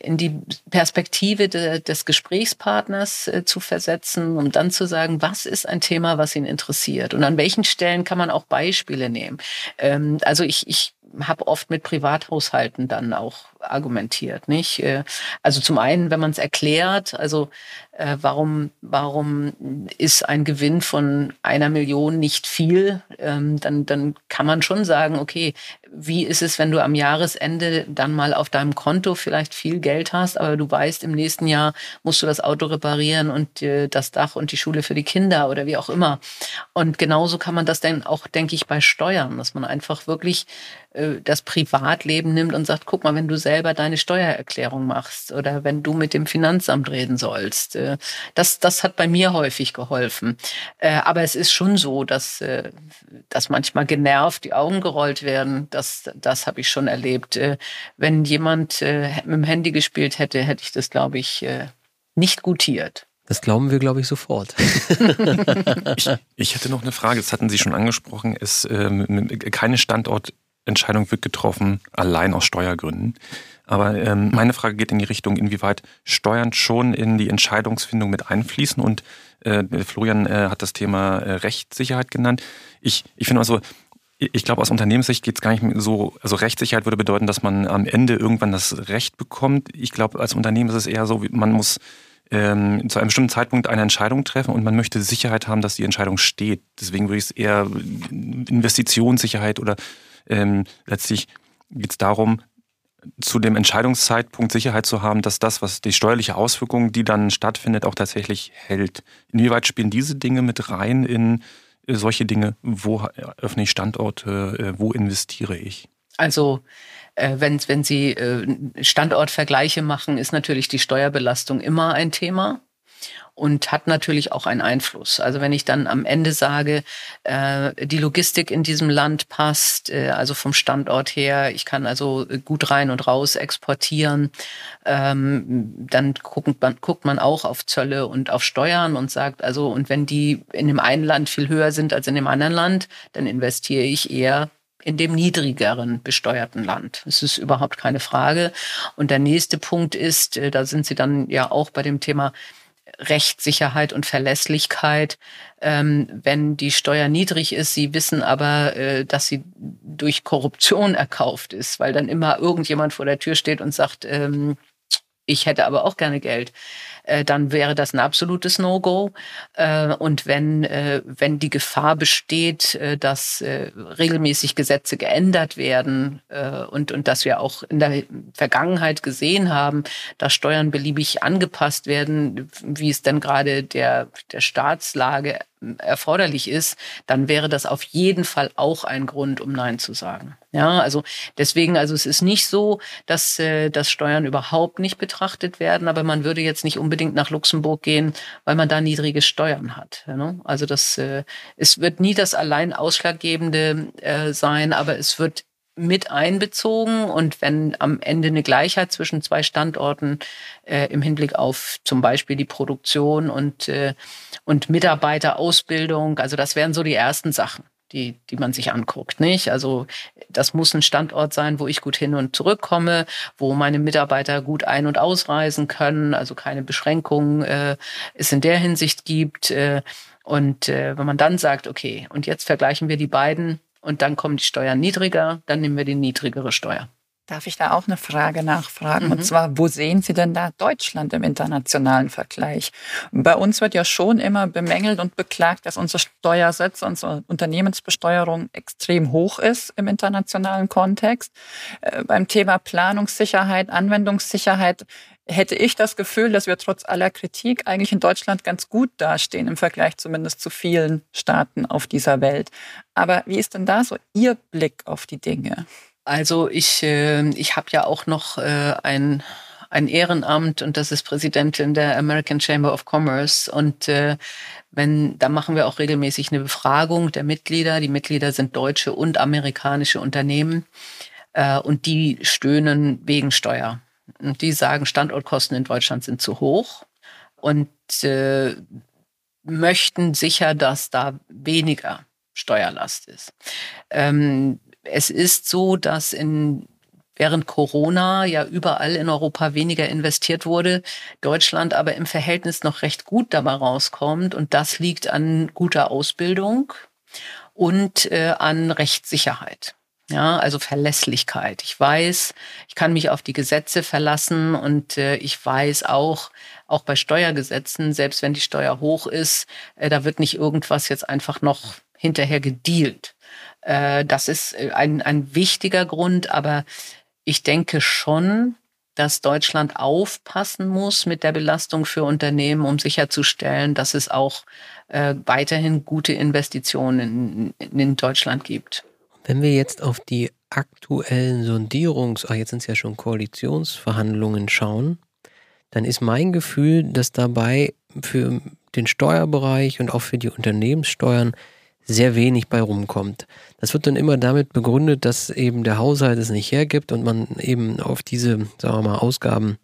in die Perspektive de, des Gesprächspartners äh, zu versetzen, um dann zu sagen, was ist ein Thema, was ihn interessiert und an welchen Stellen kann man auch Beispiele nehmen. Ähm, also ich, ich habe oft mit Privathaushalten dann auch argumentiert, nicht? Äh, also zum einen, wenn man es erklärt, also äh, warum warum ist ein Gewinn von einer Million nicht viel, ähm, dann dann kann man schon sagen, okay, wie ist es, wenn du am Jahresende dann mal auf deinem Konto vielleicht viel Geld hast, aber du weißt, im nächsten Jahr musst du das Auto reparieren und äh, das Dach und die Schule für die Kinder oder wie auch immer. Und genauso kann man das dann auch, denke ich, bei Steuern, dass man einfach wirklich äh, das Privatleben nimmt und sagt, guck mal, wenn du selber deine Steuererklärung machst oder wenn du mit dem Finanzamt reden sollst. Äh, das, das hat bei mir häufig geholfen. Äh, aber es ist schon so, dass, äh, dass manchmal genervt die Augen gerollt werden. Das, das habe ich schon erlebt. Wenn jemand mit dem Handy gespielt hätte, hätte ich das, glaube ich, nicht gutiert. Das glauben wir, glaube ich, sofort. ich, ich hätte noch eine Frage, das hatten Sie schon angesprochen. Es, ähm, keine Standortentscheidung wird getroffen, allein aus Steuergründen. Aber ähm, meine Frage geht in die Richtung, inwieweit Steuern schon in die Entscheidungsfindung mit einfließen. Und äh, Florian äh, hat das Thema äh, Rechtssicherheit genannt. Ich, ich finde also, ich glaube, aus Unternehmenssicht geht es gar nicht so, also Rechtssicherheit würde bedeuten, dass man am Ende irgendwann das Recht bekommt. Ich glaube, als Unternehmen ist es eher so, man muss ähm, zu einem bestimmten Zeitpunkt eine Entscheidung treffen und man möchte Sicherheit haben, dass die Entscheidung steht. Deswegen würde ich es eher Investitionssicherheit oder ähm, letztlich geht es darum, zu dem Entscheidungszeitpunkt Sicherheit zu haben, dass das, was die steuerliche Auswirkung, die dann stattfindet, auch tatsächlich hält. Inwieweit spielen diese Dinge mit rein in äh, solche Dinge? Wo öffne ich Standorte? Äh, wo investiere ich? Also äh, wenn, wenn Sie Standortvergleiche machen, ist natürlich die Steuerbelastung immer ein Thema und hat natürlich auch einen Einfluss. Also wenn ich dann am Ende sage, äh, die Logistik in diesem Land passt, äh, also vom Standort her, ich kann also gut rein und raus exportieren, ähm, dann guckt man, guckt man auch auf Zölle und auf Steuern und sagt, also und wenn die in dem einen Land viel höher sind als in dem anderen Land, dann investiere ich eher in dem niedrigeren besteuerten Land. Das ist überhaupt keine Frage. Und der nächste Punkt ist, äh, da sind Sie dann ja auch bei dem Thema Rechtssicherheit und Verlässlichkeit. Ähm, wenn die Steuer niedrig ist, Sie wissen aber, äh, dass sie durch Korruption erkauft ist, weil dann immer irgendjemand vor der Tür steht und sagt, ähm, ich hätte aber auch gerne Geld. Äh, dann wäre das ein absolutes No-Go. Äh, und wenn, äh, wenn die Gefahr besteht, dass regelmäßig Gesetze geändert werden und, und dass wir auch in der Vergangenheit gesehen haben, dass Steuern beliebig angepasst werden, wie es denn gerade der, der Staatslage erforderlich ist, dann wäre das auf jeden Fall auch ein Grund, um Nein zu sagen. Ja, also deswegen, also es ist nicht so, dass, äh, dass Steuern überhaupt nicht betrachtet werden, aber man würde jetzt nicht unbedingt nach Luxemburg gehen, weil man da niedrige Steuern hat. Ne? Also das, äh, es wird nie das allein ausschlaggebende äh, sein, aber es wird mit einbezogen und wenn am Ende eine Gleichheit zwischen zwei Standorten äh, im Hinblick auf zum Beispiel die Produktion und, äh, und Mitarbeiterausbildung, also das wären so die ersten Sachen, die, die man sich anguckt, nicht? Also das muss ein Standort sein, wo ich gut hin und zurückkomme, wo meine Mitarbeiter gut ein- und ausreisen können, also keine Beschränkungen äh, es in der Hinsicht gibt. Äh, und äh, wenn man dann sagt, okay, und jetzt vergleichen wir die beiden, und dann kommen die Steuern niedriger, dann nehmen wir die niedrigere Steuer. Darf ich da auch eine Frage nachfragen? Mhm. Und zwar, wo sehen Sie denn da Deutschland im internationalen Vergleich? Bei uns wird ja schon immer bemängelt und beklagt, dass unser Steuersatz, unsere Unternehmensbesteuerung extrem hoch ist im internationalen Kontext. Äh, beim Thema Planungssicherheit, Anwendungssicherheit hätte ich das Gefühl, dass wir trotz aller Kritik eigentlich in Deutschland ganz gut dastehen, im Vergleich zumindest zu vielen Staaten auf dieser Welt. Aber wie ist denn da so Ihr Blick auf die Dinge? Also ich, äh, ich habe ja auch noch äh, ein, ein Ehrenamt und das ist Präsidentin der American Chamber of Commerce. Und äh, wenn, da machen wir auch regelmäßig eine Befragung der Mitglieder. Die Mitglieder sind deutsche und amerikanische Unternehmen äh, und die stöhnen wegen Steuer. Und die sagen, Standortkosten in Deutschland sind zu hoch und äh, möchten sicher, dass da weniger Steuerlast ist. Ähm, es ist so, dass in während Corona ja überall in Europa weniger investiert wurde, Deutschland aber im Verhältnis noch recht gut dabei rauskommt. Und das liegt an guter Ausbildung und äh, an Rechtssicherheit. Ja, also Verlässlichkeit. Ich weiß, ich kann mich auf die Gesetze verlassen und äh, ich weiß auch, auch bei Steuergesetzen, selbst wenn die Steuer hoch ist, äh, da wird nicht irgendwas jetzt einfach noch hinterher gedealt. Äh, das ist äh, ein, ein wichtiger Grund, aber ich denke schon, dass Deutschland aufpassen muss mit der Belastung für Unternehmen, um sicherzustellen, dass es auch äh, weiterhin gute Investitionen in, in Deutschland gibt. Wenn wir jetzt auf die aktuellen Sondierungs-, ach, jetzt sind es ja schon Koalitionsverhandlungen schauen, dann ist mein Gefühl, dass dabei für den Steuerbereich und auch für die Unternehmenssteuern sehr wenig bei rumkommt. Das wird dann immer damit begründet, dass eben der Haushalt es nicht hergibt und man eben auf diese, sagen wir mal, Ausgaben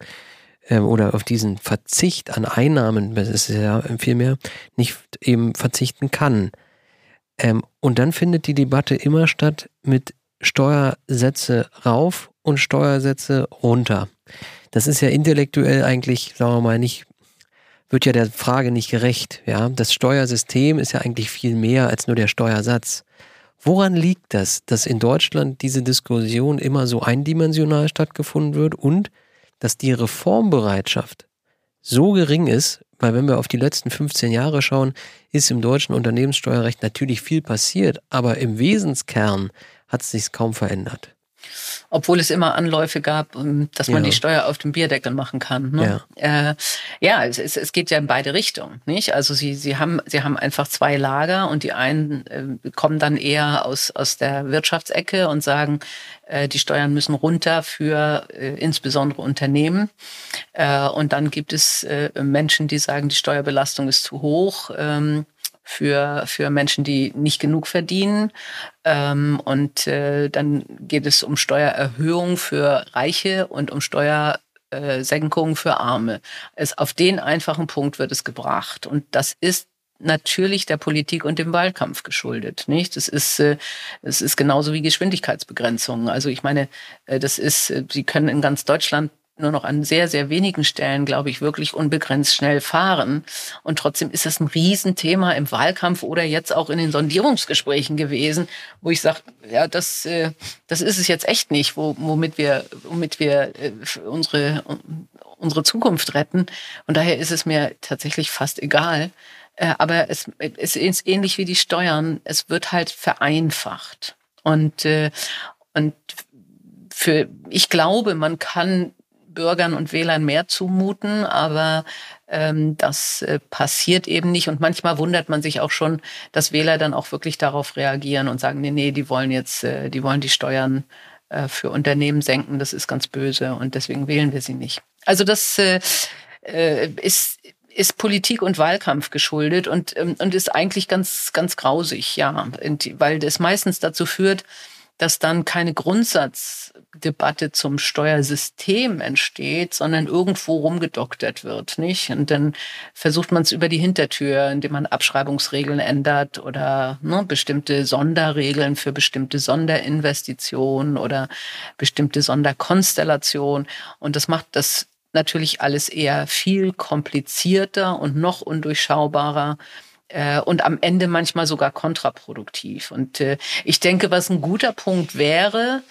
äh, oder auf diesen Verzicht an Einnahmen, das ist ja vielmehr, nicht eben verzichten kann. Ähm, und dann findet die Debatte immer statt mit Steuersätze rauf und Steuersätze runter. Das ist ja intellektuell eigentlich, sagen wir mal, nicht, wird ja der Frage nicht gerecht. Ja, das Steuersystem ist ja eigentlich viel mehr als nur der Steuersatz. Woran liegt das, dass in Deutschland diese Diskussion immer so eindimensional stattgefunden wird und dass die Reformbereitschaft so gering ist, weil wenn wir auf die letzten 15 Jahre schauen, ist im deutschen Unternehmenssteuerrecht natürlich viel passiert, aber im Wesenskern hat es sich kaum verändert. Obwohl es immer Anläufe gab, ähm, dass man ja. die Steuer auf dem Bierdeckel machen kann. Ne? Ja, äh, ja es, es, geht ja in beide Richtungen. Nicht? Also sie, sie, haben, sie haben einfach zwei Lager und die einen äh, kommen dann eher aus, aus der Wirtschaftsecke und sagen, äh, die Steuern müssen runter für äh, insbesondere Unternehmen. Äh, und dann gibt es äh, Menschen, die sagen, die Steuerbelastung ist zu hoch. Ähm, für, für Menschen, die nicht genug verdienen. Ähm, und äh, dann geht es um Steuererhöhung für Reiche und um Steuersenkung für Arme. Es, auf den einfachen Punkt wird es gebracht. Und das ist natürlich der Politik und dem Wahlkampf geschuldet, nicht? Das ist, äh, es ist genauso wie Geschwindigkeitsbegrenzungen. Also ich meine, äh, das ist, äh, Sie können in ganz Deutschland nur noch an sehr, sehr wenigen Stellen, glaube ich, wirklich unbegrenzt schnell fahren. Und trotzdem ist es ein Riesenthema im Wahlkampf oder jetzt auch in den Sondierungsgesprächen gewesen, wo ich sage, ja, das, äh, das ist es jetzt echt nicht, wo, womit wir, womit wir äh, unsere, unsere Zukunft retten. Und daher ist es mir tatsächlich fast egal. Äh, aber es, es ist ähnlich wie die Steuern. Es wird halt vereinfacht. Und, und für, ich glaube, man kann Bürgern und Wählern mehr zumuten, aber ähm, das äh, passiert eben nicht. Und manchmal wundert man sich auch schon, dass Wähler dann auch wirklich darauf reagieren und sagen, nee, nee, die wollen jetzt, äh, die wollen die Steuern äh, für Unternehmen senken, das ist ganz böse und deswegen wählen wir sie nicht. Also das äh, äh ist ist Politik und Wahlkampf geschuldet und, ähm, und ist eigentlich ganz, ganz grausig, ja, weil das meistens dazu führt, dass dann keine Grundsatzdebatte zum Steuersystem entsteht, sondern irgendwo rumgedoktert wird, nicht? Und dann versucht man es über die Hintertür, indem man Abschreibungsregeln ändert oder ne, bestimmte Sonderregeln für bestimmte Sonderinvestitionen oder bestimmte Sonderkonstellationen. Und das macht das natürlich alles eher viel komplizierter und noch undurchschaubarer äh, und am Ende manchmal sogar kontraproduktiv. Und äh, ich denke, was ein guter Punkt wäre,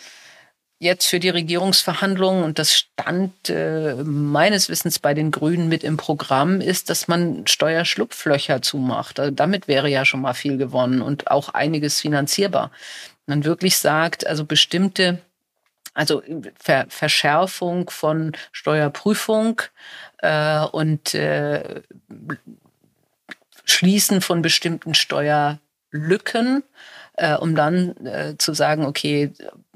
jetzt für die Regierungsverhandlungen, und das stand äh, meines Wissens bei den Grünen mit im Programm, ist, dass man Steuerschlupflöcher zumacht. Also damit wäre ja schon mal viel gewonnen und auch einiges finanzierbar. Man wirklich sagt, also bestimmte also Ver Verschärfung von Steuerprüfung äh, und äh, Schließen von bestimmten Steuerlücken, äh, um dann äh, zu sagen, okay,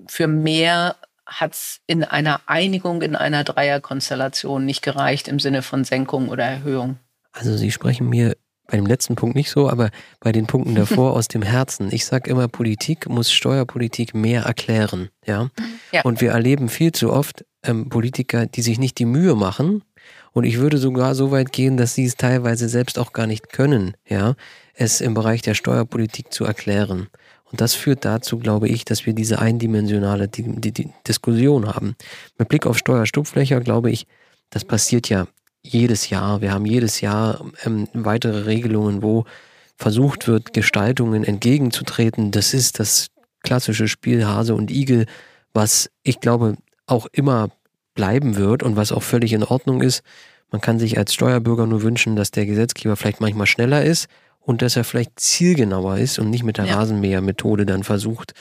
für mehr hat es in einer Einigung, in einer Dreierkonstellation nicht gereicht im Sinne von Senkung oder Erhöhung. Also Sie sprechen mir bei dem letzten Punkt nicht so, aber bei den Punkten davor aus dem Herzen. Ich sage immer, Politik muss Steuerpolitik mehr erklären. Ja? ja. Und wir erleben viel zu oft ähm, Politiker, die sich nicht die Mühe machen, und ich würde sogar so weit gehen, dass sie es teilweise selbst auch gar nicht können, ja, es im Bereich der Steuerpolitik zu erklären. Und das führt dazu, glaube ich, dass wir diese eindimensionale die, die, Diskussion haben. Mit Blick auf Steuerstupflöcher glaube ich, das passiert ja jedes Jahr. Wir haben jedes Jahr ähm, weitere Regelungen, wo versucht wird, Gestaltungen entgegenzutreten. Das ist das klassische Spiel Hase und Igel, was ich glaube auch immer bleiben wird und was auch völlig in Ordnung ist. Man kann sich als Steuerbürger nur wünschen, dass der Gesetzgeber vielleicht manchmal schneller ist und dass er vielleicht zielgenauer ist und nicht mit der ja. Rasenmähermethode dann versucht,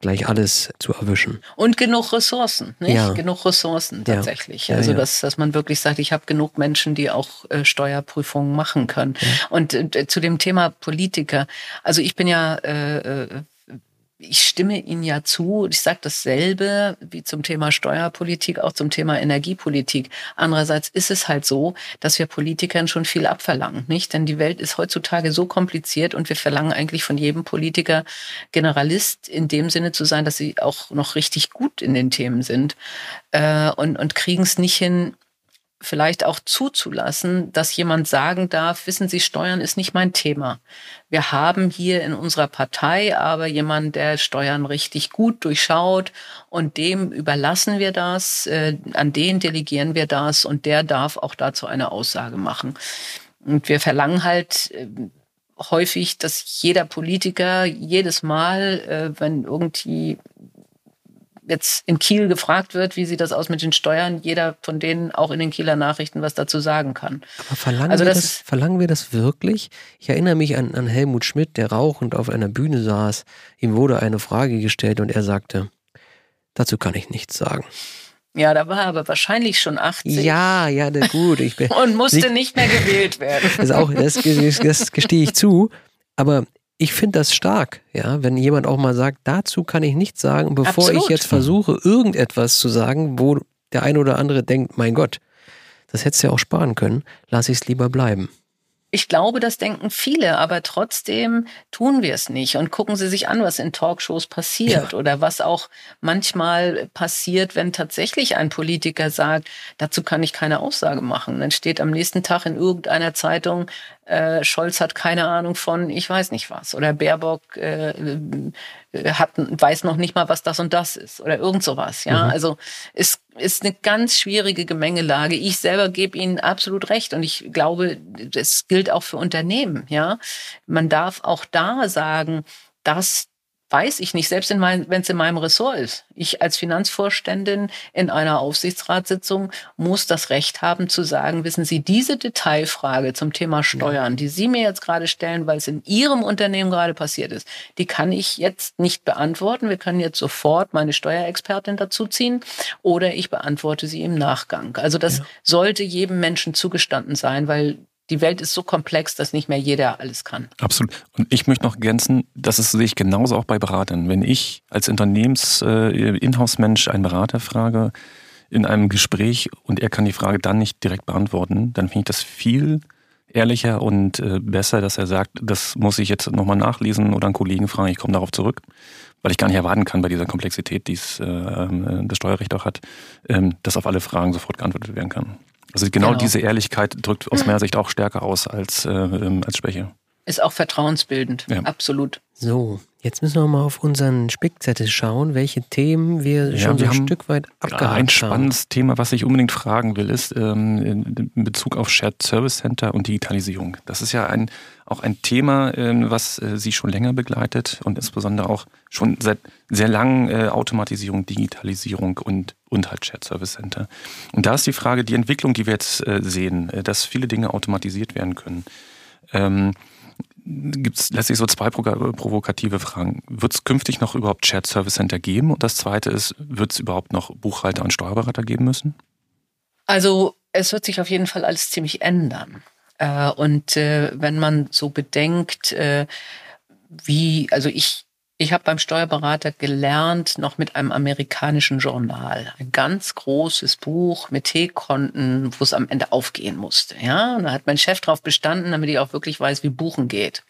gleich alles zu erwischen. Und genug Ressourcen, nicht? Ja. Genug Ressourcen tatsächlich. Ja. also Dass, dass man wirklich sagt, ich habe genug Menschen, die auch äh, Steuerprüfungen machen können. Und äh, zu dem Thema Politiker, also ich bin ja äh, äh ich stimme Ihnen ja zu. Ich sage dasselbe wie zum Thema Steuerpolitik, auch zum Thema Energiepolitik. Andererseits ist es halt so, dass wir Politikern schon viel abverlangen, nicht? Denn die Welt ist heutzutage so kompliziert und wir verlangen eigentlich von jedem Politiker Generalist in dem Sinne zu sein, dass sie auch noch richtig gut in den Themen sind äh, und, und kriegen es nicht hin, vielleicht auch zuzulassen, dass jemand sagen darf, wissen Sie, Steuern ist nicht mein Thema. Wir haben hier in unserer Partei aber jemanden, der Steuern richtig gut durchschaut und dem überlassen wir das, äh, an den delegieren wir das und der darf auch dazu eine Aussage machen. Und wir verlangen halt äh, häufig, dass jeder Politiker jedes Mal, äh, wenn irgendwie jetzt in Kiel gefragt wird, wie sieht das aus mit den Steuern, jeder von denen auch in den Kieler Nachrichten was dazu sagen kann. Aber verlangen, also wir, das, verlangen wir das wirklich? Ich erinnere mich an, an Helmut Schmidt, der rauchend auf einer Bühne saß. Ihm wurde eine Frage gestellt und er sagte, dazu kann ich nichts sagen. Ja, da war er aber wahrscheinlich schon 80. Ja, ja, gut. Ich bin, und musste nicht mehr gewählt werden. Das, auch, das, das gestehe ich zu. Aber ich finde das stark, ja, wenn jemand auch mal sagt, dazu kann ich nichts sagen, bevor Absolut. ich jetzt versuche, irgendetwas zu sagen, wo der eine oder andere denkt, mein Gott, das hättest du ja auch sparen können, lasse ich es lieber bleiben. Ich glaube, das denken viele, aber trotzdem tun wir es nicht. Und gucken Sie sich an, was in Talkshows passiert ja. oder was auch manchmal passiert, wenn tatsächlich ein Politiker sagt, dazu kann ich keine Aussage machen. Dann steht am nächsten Tag in irgendeiner Zeitung, äh, Scholz hat keine Ahnung von, ich weiß nicht was. Oder Baerbock äh, äh, hat, weiß noch nicht mal, was das und das ist. Oder irgend sowas. Ja, mhm. also es ist eine ganz schwierige Gemengelage. Ich selber gebe Ihnen absolut recht. Und ich glaube, das gilt auch für Unternehmen. Ja, man darf auch da sagen, dass weiß ich nicht, selbst wenn es in meinem Ressort ist. Ich als Finanzvorständin in einer Aufsichtsratssitzung muss das Recht haben zu sagen, wissen Sie, diese Detailfrage zum Thema Steuern, die Sie mir jetzt gerade stellen, weil es in Ihrem Unternehmen gerade passiert ist, die kann ich jetzt nicht beantworten. Wir können jetzt sofort meine Steuerexpertin dazu ziehen oder ich beantworte sie im Nachgang. Also das ja. sollte jedem Menschen zugestanden sein, weil die Welt ist so komplex, dass nicht mehr jeder alles kann. Absolut. Und ich möchte noch ergänzen, das ist, sehe ich genauso auch bei Beratern. Wenn ich als Unternehmens-Inhouse-Mensch äh, einen Berater frage in einem Gespräch und er kann die Frage dann nicht direkt beantworten, dann finde ich das viel ehrlicher und äh, besser, dass er sagt, das muss ich jetzt nochmal nachlesen oder einen Kollegen fragen, ich komme darauf zurück, weil ich gar nicht erwarten kann bei dieser Komplexität, die es, äh, äh das Steuerrecht auch hat, ähm, dass auf alle Fragen sofort geantwortet werden kann. Also genau, genau, diese Ehrlichkeit drückt aus meiner Sicht auch stärker aus als, äh, ähm, als Schwäche. Ist auch vertrauensbildend, ja. absolut. So, jetzt müssen wir mal auf unseren Spickzettel schauen, welche Themen wir ja, schon wir so ein Stück weit abgehakt haben. Ein spannendes Thema, was ich unbedingt fragen will, ist ähm, in Bezug auf Shared Service Center und Digitalisierung. Das ist ja ein, auch ein Thema, äh, was äh, Sie schon länger begleitet und insbesondere auch schon seit sehr langen äh, Automatisierung, Digitalisierung und, und halt Shared Service Center. Und da ist die Frage, die Entwicklung, die wir jetzt äh, sehen, äh, dass viele Dinge automatisiert werden können. Ähm, gibt's letztlich so zwei provokative Fragen. Wird es künftig noch überhaupt Shared Service Center geben? Und das zweite ist, wird es überhaupt noch Buchhalter und Steuerberater geben müssen? Also es wird sich auf jeden Fall alles ziemlich ändern. Äh, und äh, wenn man so bedenkt, äh, wie, also ich ich habe beim Steuerberater gelernt, noch mit einem amerikanischen Journal. Ein ganz großes Buch mit T-Konten, wo es am Ende aufgehen musste. Ja, und da hat mein Chef drauf bestanden, damit ich auch wirklich weiß, wie Buchen geht.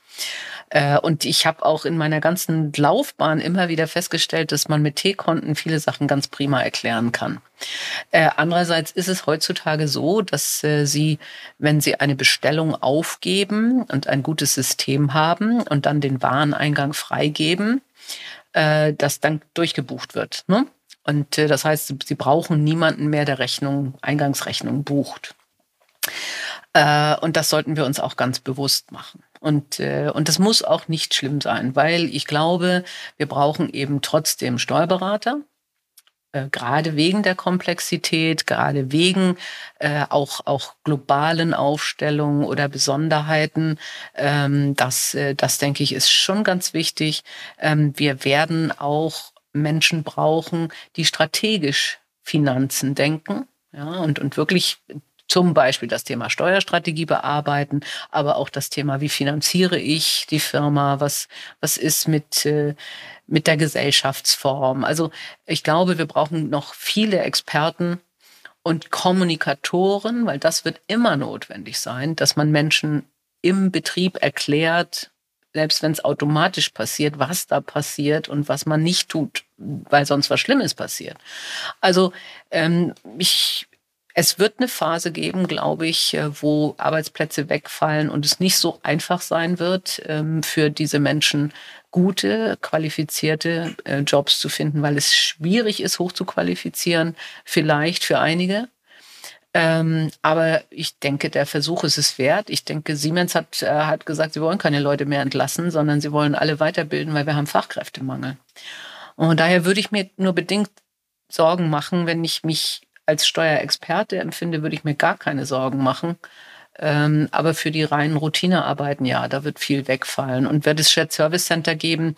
Äh, und ich habe auch in meiner ganzen Laufbahn immer wieder festgestellt, dass man mit T-Konten viele Sachen ganz prima erklären kann. Äh, andererseits ist es heutzutage so, dass äh, Sie, wenn Sie eine Bestellung aufgeben und ein gutes System haben und dann den Wareneingang freigeben, dass dann durchgebucht wird. Ne? Und das heißt, Sie brauchen niemanden mehr, der Rechnung, Eingangsrechnung bucht. und das sollten wir uns auch ganz bewusst machen. Und, äh, und das muss auch nicht schlimm sein, weil ich glaube, wir brauchen eben trotzdem Steuerberater, äh, gerade wegen der Komplexität, gerade wegen äh, auch, auch globalen Aufstellungen oder Besonderheiten. Ähm, das, äh, das denke ich, ist schon ganz wichtig. Ähm, wir werden auch Menschen brauchen, die strategisch Finanzen denken ja, und, und wirklich zum Beispiel das Thema Steuerstrategie bearbeiten, aber auch das Thema, wie finanziere ich die Firma, was, was ist mit, äh, mit der Gesellschaftsform. Also ich glaube, wir brauchen noch viele Experten und Kommunikatoren, weil das wird immer notwendig sein, dass man Menschen im Betrieb erklärt, selbst wenn es automatisch passiert, was da passiert und was man nicht tut, weil sonst was Schlimmes passiert. Also ähm, ich, es wird eine Phase geben, glaube ich, äh, wo Arbeitsplätze wegfallen und es nicht so einfach sein wird, ähm, für diese Menschen gute, qualifizierte äh, Jobs zu finden, weil es schwierig ist, hoch zu qualifizieren, vielleicht für einige. Ähm, aber ich denke, der Versuch ist es wert. Ich denke, Siemens hat, äh, hat gesagt, sie wollen keine Leute mehr entlassen, sondern sie wollen alle weiterbilden, weil wir haben Fachkräftemangel. Und daher würde ich mir nur bedingt Sorgen machen, wenn ich mich als Steuerexperte empfinde, würde ich mir gar keine Sorgen machen. Ähm, aber für die reinen Routinearbeiten, ja, da wird viel wegfallen. Und wird es Shared Service Center geben?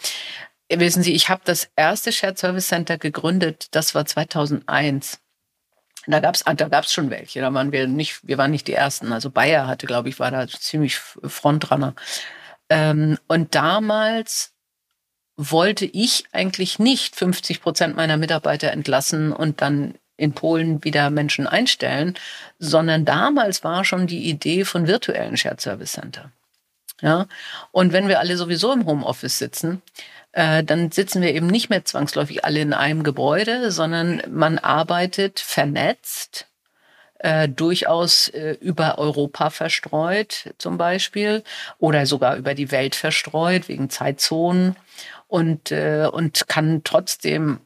Wissen Sie, ich habe das erste Shared Service Center gegründet, das war 2001. Da gab's da gab's schon welche. Da waren wir nicht, wir waren nicht die ersten. Also Bayer hatte, glaube ich, war da ziemlich Frontrunner. Ähm, und damals wollte ich eigentlich nicht 50 Prozent meiner Mitarbeiter entlassen und dann in Polen wieder Menschen einstellen, sondern damals war schon die Idee von virtuellen Shared Service Center. Ja, und wenn wir alle sowieso im Homeoffice sitzen, äh, dann sitzen wir eben nicht mehr zwangsläufig alle in einem Gebäude, sondern man arbeitet vernetzt, äh, durchaus äh, über Europa verstreut zum Beispiel oder sogar über die Welt verstreut wegen Zeitzonen und, äh, und kann trotzdem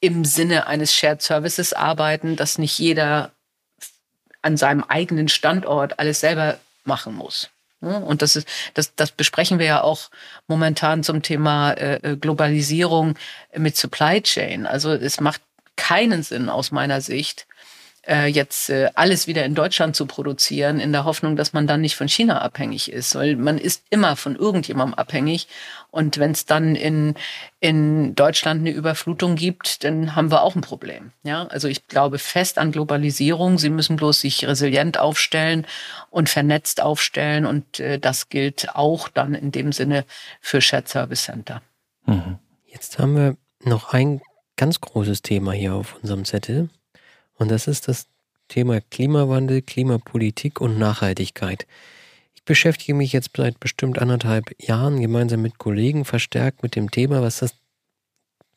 im Sinne eines Shared Services arbeiten, dass nicht jeder an seinem eigenen Standort alles selber machen muss. Ne? Und das ist, das, das besprechen wir ja auch momentan zum Thema äh, äh, Globalisierung mit Supply Chain. Also es macht keinen Sinn aus meiner Sicht, jetzt äh, alles wieder in Deutschland zu produzieren, in der Hoffnung, dass man dann nicht von China abhängig ist. Weil man ist immer von irgendjemandem abhängig. Und wenn es dann in, in Deutschland eine Überflutung gibt, dann haben wir auch ein Problem. Ja, also ich glaube fest an Globalisierung. Sie müssen bloß sich resilient aufstellen und vernetzt aufstellen. Und äh, das gilt auch dann in dem Sinne für Shared Service Center. Mhm. Jetzt haben wir noch ein ganz großes Thema hier auf unserem Zettel. Und das ist das Thema Klimawandel, Klimapolitik und Nachhaltigkeit. Ich beschäftige mich jetzt seit bestimmt anderthalb Jahren gemeinsam mit Kollegen verstärkt mit dem Thema, was das,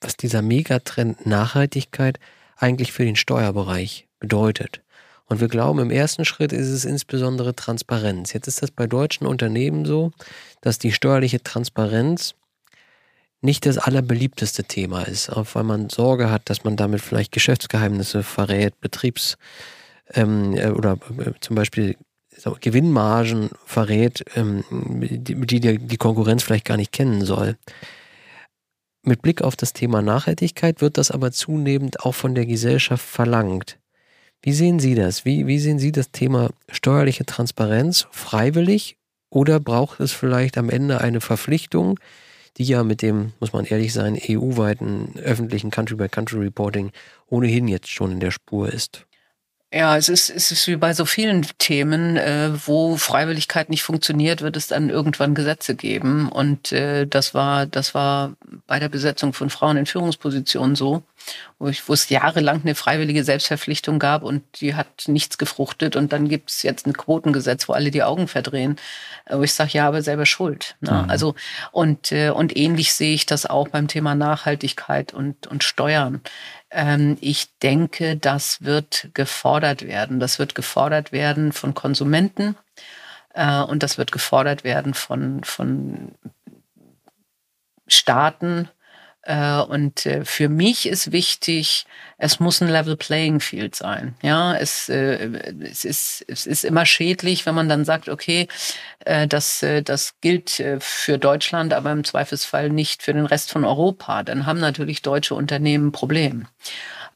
was dieser Megatrend Nachhaltigkeit eigentlich für den Steuerbereich bedeutet. Und wir glauben, im ersten Schritt ist es insbesondere Transparenz. Jetzt ist das bei deutschen Unternehmen so, dass die steuerliche Transparenz nicht das allerbeliebteste Thema ist, auch weil man Sorge hat, dass man damit vielleicht Geschäftsgeheimnisse verrät, Betriebs- ähm, äh, oder äh, zum Beispiel Gewinnmargen verrät, ähm, die, die die Konkurrenz vielleicht gar nicht kennen soll. Mit Blick auf das Thema Nachhaltigkeit wird das aber zunehmend auch von der Gesellschaft verlangt. Wie sehen Sie das? Wie, wie sehen Sie das Thema steuerliche Transparenz freiwillig oder braucht es vielleicht am Ende eine Verpflichtung, die ja mit dem, muss man ehrlich sein, EU-weiten öffentlichen Country-by-Country-Reporting ohnehin jetzt schon in der Spur ist. Ja, es ist, es ist wie bei so vielen Themen, äh, wo Freiwilligkeit nicht funktioniert, wird es dann irgendwann Gesetze geben. Und äh, das war, das war bei der Besetzung von Frauen in Führungspositionen so, wo, ich, wo es jahrelang eine freiwillige Selbstverpflichtung gab und die hat nichts gefruchtet. Und dann gibt es jetzt ein Quotengesetz, wo alle die Augen verdrehen, wo ich sage, ja, aber selber schuld. Ne? Mhm. Also und äh, und ähnlich sehe ich das auch beim Thema Nachhaltigkeit und und Steuern. Ähm, ich denke, das wird gefordert werden. Das wird gefordert werden von Konsumenten äh, und das wird gefordert werden von, von Staaten. Äh, und äh, für mich ist wichtig, es muss ein Level Playing Field sein. Ja, es, es, ist, es ist immer schädlich, wenn man dann sagt, okay, das, das gilt für Deutschland, aber im Zweifelsfall nicht für den Rest von Europa. Dann haben natürlich deutsche Unternehmen ein Problem.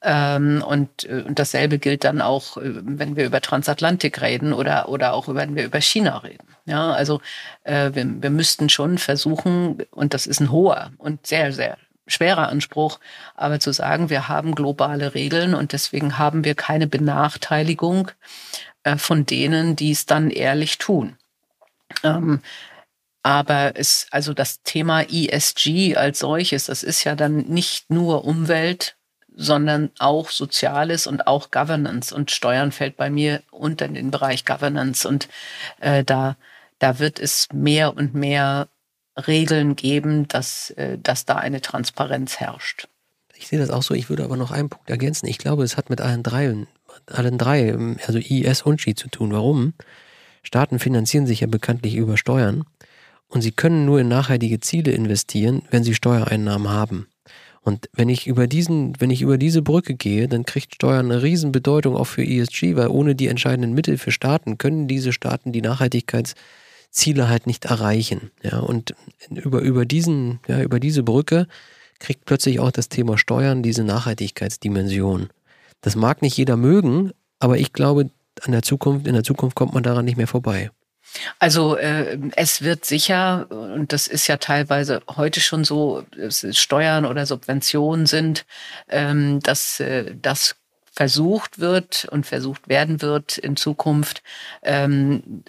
Ähm, und, und dasselbe gilt dann auch, wenn wir über Transatlantik reden oder, oder auch wenn wir über China reden. Ja, also äh, wir, wir müssten schon versuchen, und das ist ein hoher und sehr, sehr schwerer Anspruch, aber zu sagen, wir haben globale Regeln und deswegen haben wir keine Benachteiligung äh, von denen, die es dann ehrlich tun. Ähm, aber es, also das Thema ESG als solches, das ist ja dann nicht nur Umwelt, sondern auch Soziales und auch Governance. Und Steuern fällt bei mir unter den Bereich Governance. Und äh, da, da wird es mehr und mehr Regeln geben, dass, äh, dass da eine Transparenz herrscht. Ich sehe das auch so. Ich würde aber noch einen Punkt ergänzen. Ich glaube, es hat mit allen drei, allen drei, also IS und G zu tun. Warum? Staaten finanzieren sich ja bekanntlich über Steuern und sie können nur in nachhaltige Ziele investieren, wenn sie Steuereinnahmen haben. Und wenn ich über diesen, wenn ich über diese Brücke gehe, dann kriegt Steuern eine Riesenbedeutung auch für ESG, weil ohne die entscheidenden Mittel für Staaten können diese Staaten die Nachhaltigkeitsziele halt nicht erreichen. Ja, und über, über diesen, ja, über diese Brücke kriegt plötzlich auch das Thema Steuern diese Nachhaltigkeitsdimension. Das mag nicht jeder mögen, aber ich glaube, an der Zukunft, in der Zukunft kommt man daran nicht mehr vorbei. Also äh, es wird sicher, und das ist ja teilweise heute schon so, Steuern oder Subventionen sind, ähm, dass äh, das versucht wird und versucht werden wird in Zukunft, ähm,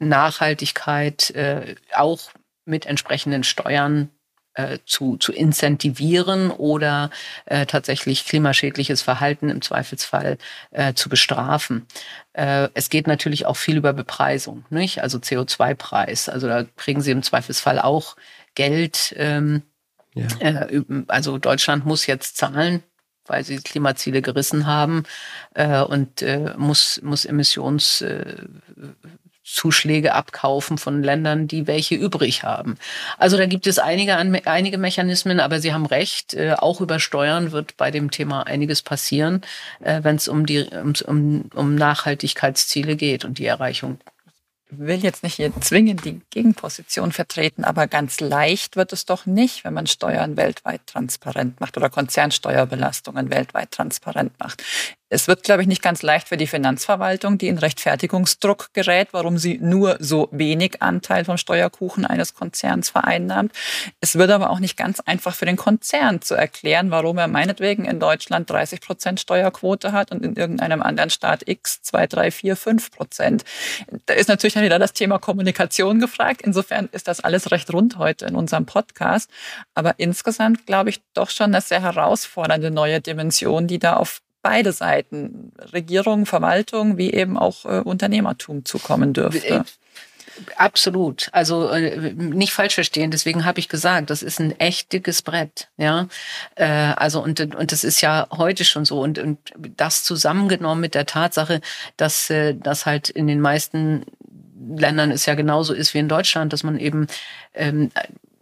Nachhaltigkeit äh, auch mit entsprechenden Steuern äh, zu, zu incentivieren oder äh, tatsächlich klimaschädliches Verhalten im Zweifelsfall äh, zu bestrafen. Äh, es geht natürlich auch viel über Bepreisung, nicht? Also CO2-Preis. Also da kriegen Sie im Zweifelsfall auch Geld. Ähm, ja. Äh, also Deutschland muss jetzt zahlen weil sie Klimaziele gerissen haben äh, und äh, muss, muss Emissions, äh, Zuschläge abkaufen von Ländern, die welche übrig haben. Also da gibt es einige, einige Mechanismen, aber Sie haben recht, äh, auch über Steuern wird bei dem Thema einiges passieren, äh, wenn es um um, um Nachhaltigkeitsziele geht und die Erreichung will jetzt nicht hier zwingend die Gegenposition vertreten, aber ganz leicht wird es doch nicht, wenn man Steuern weltweit transparent macht oder Konzernsteuerbelastungen weltweit transparent macht. Es wird, glaube ich, nicht ganz leicht für die Finanzverwaltung, die in Rechtfertigungsdruck gerät, warum sie nur so wenig Anteil vom Steuerkuchen eines Konzerns vereinnahmt. Es wird aber auch nicht ganz einfach für den Konzern zu erklären, warum er meinetwegen in Deutschland 30 Prozent Steuerquote hat und in irgendeinem anderen Staat X 2, 3, 4, 5 Prozent. Da ist natürlich dann wieder das Thema Kommunikation gefragt. Insofern ist das alles recht rund heute in unserem Podcast. Aber insgesamt glaube ich doch schon eine sehr herausfordernde neue Dimension, die da auf beide Seiten, Regierung, Verwaltung, wie eben auch äh, Unternehmertum zukommen dürfte. Absolut. Also äh, nicht falsch verstehen. Deswegen habe ich gesagt, das ist ein echt dickes Brett. Ja, äh, also und und das ist ja heute schon so und und das zusammengenommen mit der Tatsache, dass äh, das halt in den meisten Ländern es ja genauso ist wie in Deutschland, dass man eben ähm,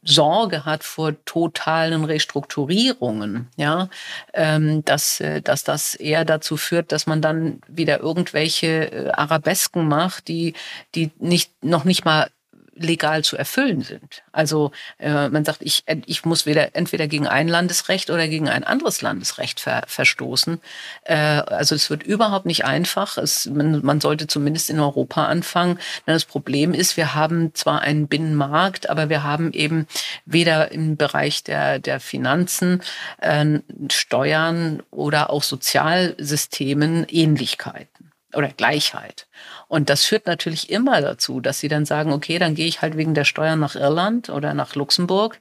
Sorge hat vor totalen Restrukturierungen, ja, ähm, dass, äh, dass das eher dazu führt, dass man dann wieder irgendwelche äh, Arabesken macht, die, die nicht, noch nicht mal legal zu erfüllen sind. Also äh, man sagt, ich, ich muss weder entweder gegen ein Landesrecht oder gegen ein anderes Landesrecht ver, verstoßen. Äh, also es wird überhaupt nicht einfach. Es, man, man sollte zumindest in Europa anfangen. Denn das Problem ist, wir haben zwar einen Binnenmarkt, aber wir haben eben weder im Bereich der, der Finanzen, äh, Steuern oder auch Sozialsystemen Ähnlichkeiten oder Gleichheit. Und das führt natürlich immer dazu, dass sie dann sagen, okay, dann gehe ich halt wegen der Steuern nach Irland oder nach Luxemburg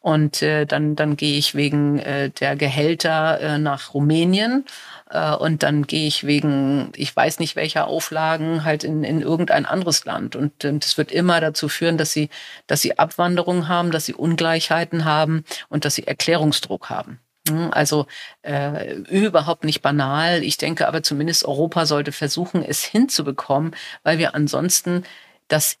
und äh, dann, dann gehe ich wegen äh, der Gehälter äh, nach Rumänien äh, und dann gehe ich wegen, ich weiß nicht welcher Auflagen, halt in, in irgendein anderes Land. Und äh, das wird immer dazu führen, dass sie, dass sie Abwanderung haben, dass sie Ungleichheiten haben und dass sie Erklärungsdruck haben. Hm, also äh, überhaupt nicht banal. Ich denke aber zumindest Europa sollte versuchen, es hinzubekommen, weil wir ansonsten das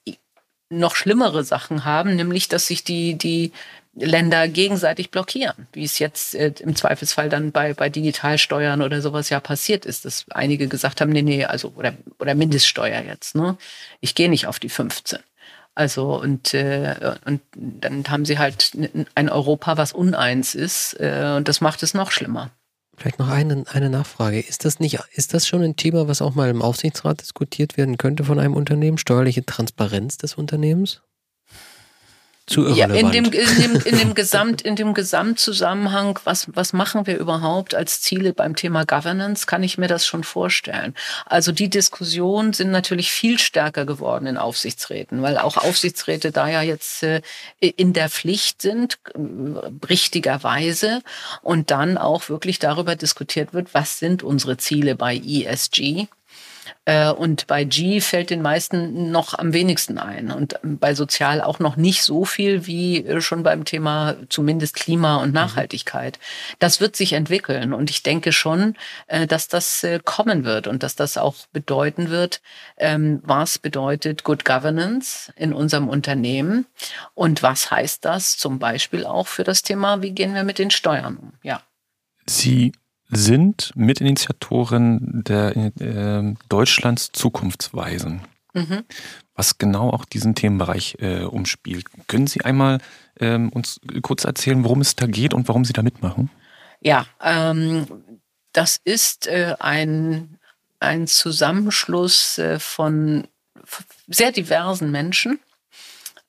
noch schlimmere Sachen haben, nämlich dass sich die, die Länder gegenseitig blockieren, wie es jetzt äh, im Zweifelsfall dann bei, bei Digitalsteuern oder sowas ja passiert ist, dass einige gesagt haben, nee, nee, also oder, oder Mindeststeuer jetzt, ne? Ich gehe nicht auf die 15. Also und, äh, und dann haben sie halt ein Europa, was uneins ist äh, und das macht es noch schlimmer. Vielleicht noch eine, eine Nachfrage. Ist das nicht, ist das schon ein Thema, was auch mal im Aufsichtsrat diskutiert werden könnte von einem Unternehmen? Steuerliche Transparenz des Unternehmens? Zu irrelevant. Ja, in dem, in dem, in dem, Gesamt, in dem Gesamtzusammenhang, was, was machen wir überhaupt als Ziele beim Thema Governance, kann ich mir das schon vorstellen. Also die Diskussionen sind natürlich viel stärker geworden in Aufsichtsräten, weil auch Aufsichtsräte da ja jetzt äh, in der Pflicht sind, äh, richtigerweise, und dann auch wirklich darüber diskutiert wird, was sind unsere Ziele bei ESG und bei G fällt den meisten noch am wenigsten ein und bei Sozial auch noch nicht so viel wie äh, schon beim Thema zumindest Klima und mhm. Nachhaltigkeit. Das wird sich entwickeln und ich denke schon, äh, dass das kommen wird und dass das auch bedeuten wird, ähm, was bedeutet Good Governance in unserem Unternehmen und was heißt das zum Beispiel auch für das Thema, wie gehen wir mit den Steuern um? Ja. Sie sind Mitinitiatoren der äh, Deutschlands Zukunftsweisen, mhm. was genau auch diesen Themenbereich äh, umspielt. Können Sie einmal ähm, uns kurz erzählen, worum es da geht und warum Sie da mitmachen? Ja, ähm, das ist äh, ein, ein Zusammenschluss äh, von sehr diversen Menschen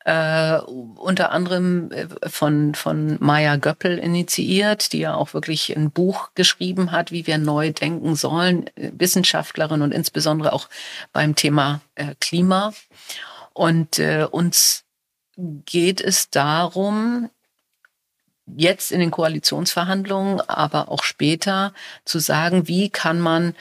äh, unter anderem äh, von, von Maya Göppel initiiert, die ja auch wirklich ein Buch geschrieben hat, wie wir neu denken sollen, äh, Wissenschaftlerin und insbesondere auch beim Thema äh, Klima. Und äh, uns geht es darum, jetzt in den Koalitionsverhandlungen, aber auch später zu sagen, wie kann man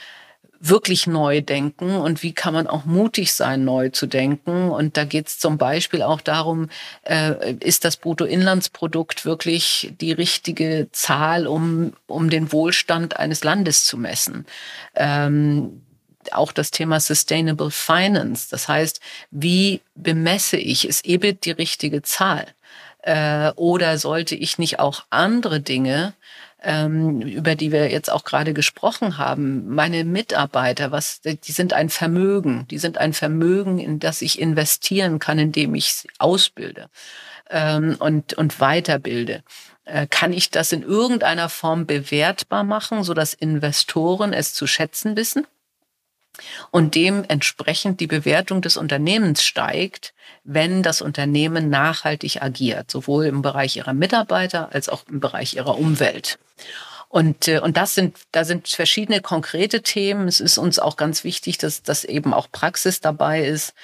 wirklich neu denken und wie kann man auch mutig sein, neu zu denken. Und da geht es zum Beispiel auch darum, äh, ist das Bruttoinlandsprodukt wirklich die richtige Zahl, um, um den Wohlstand eines Landes zu messen? Ähm, auch das Thema Sustainable Finance. Das heißt, wie bemesse ich, ist EBIT die richtige Zahl? Äh, oder sollte ich nicht auch andere Dinge über die wir jetzt auch gerade gesprochen haben, meine Mitarbeiter, was, die sind ein Vermögen, die sind ein Vermögen, in das ich investieren kann, indem ich ausbilde ähm, und, und weiterbilde. Äh, kann ich das in irgendeiner Form bewertbar machen, so dass Investoren es zu schätzen wissen? Und dementsprechend die Bewertung des Unternehmens steigt, wenn das Unternehmen nachhaltig agiert, sowohl im Bereich ihrer Mitarbeiter als auch im Bereich ihrer Umwelt. Und, äh, und das sind, da sind verschiedene konkrete Themen. Es ist uns auch ganz wichtig, dass, dass eben auch Praxis dabei ist,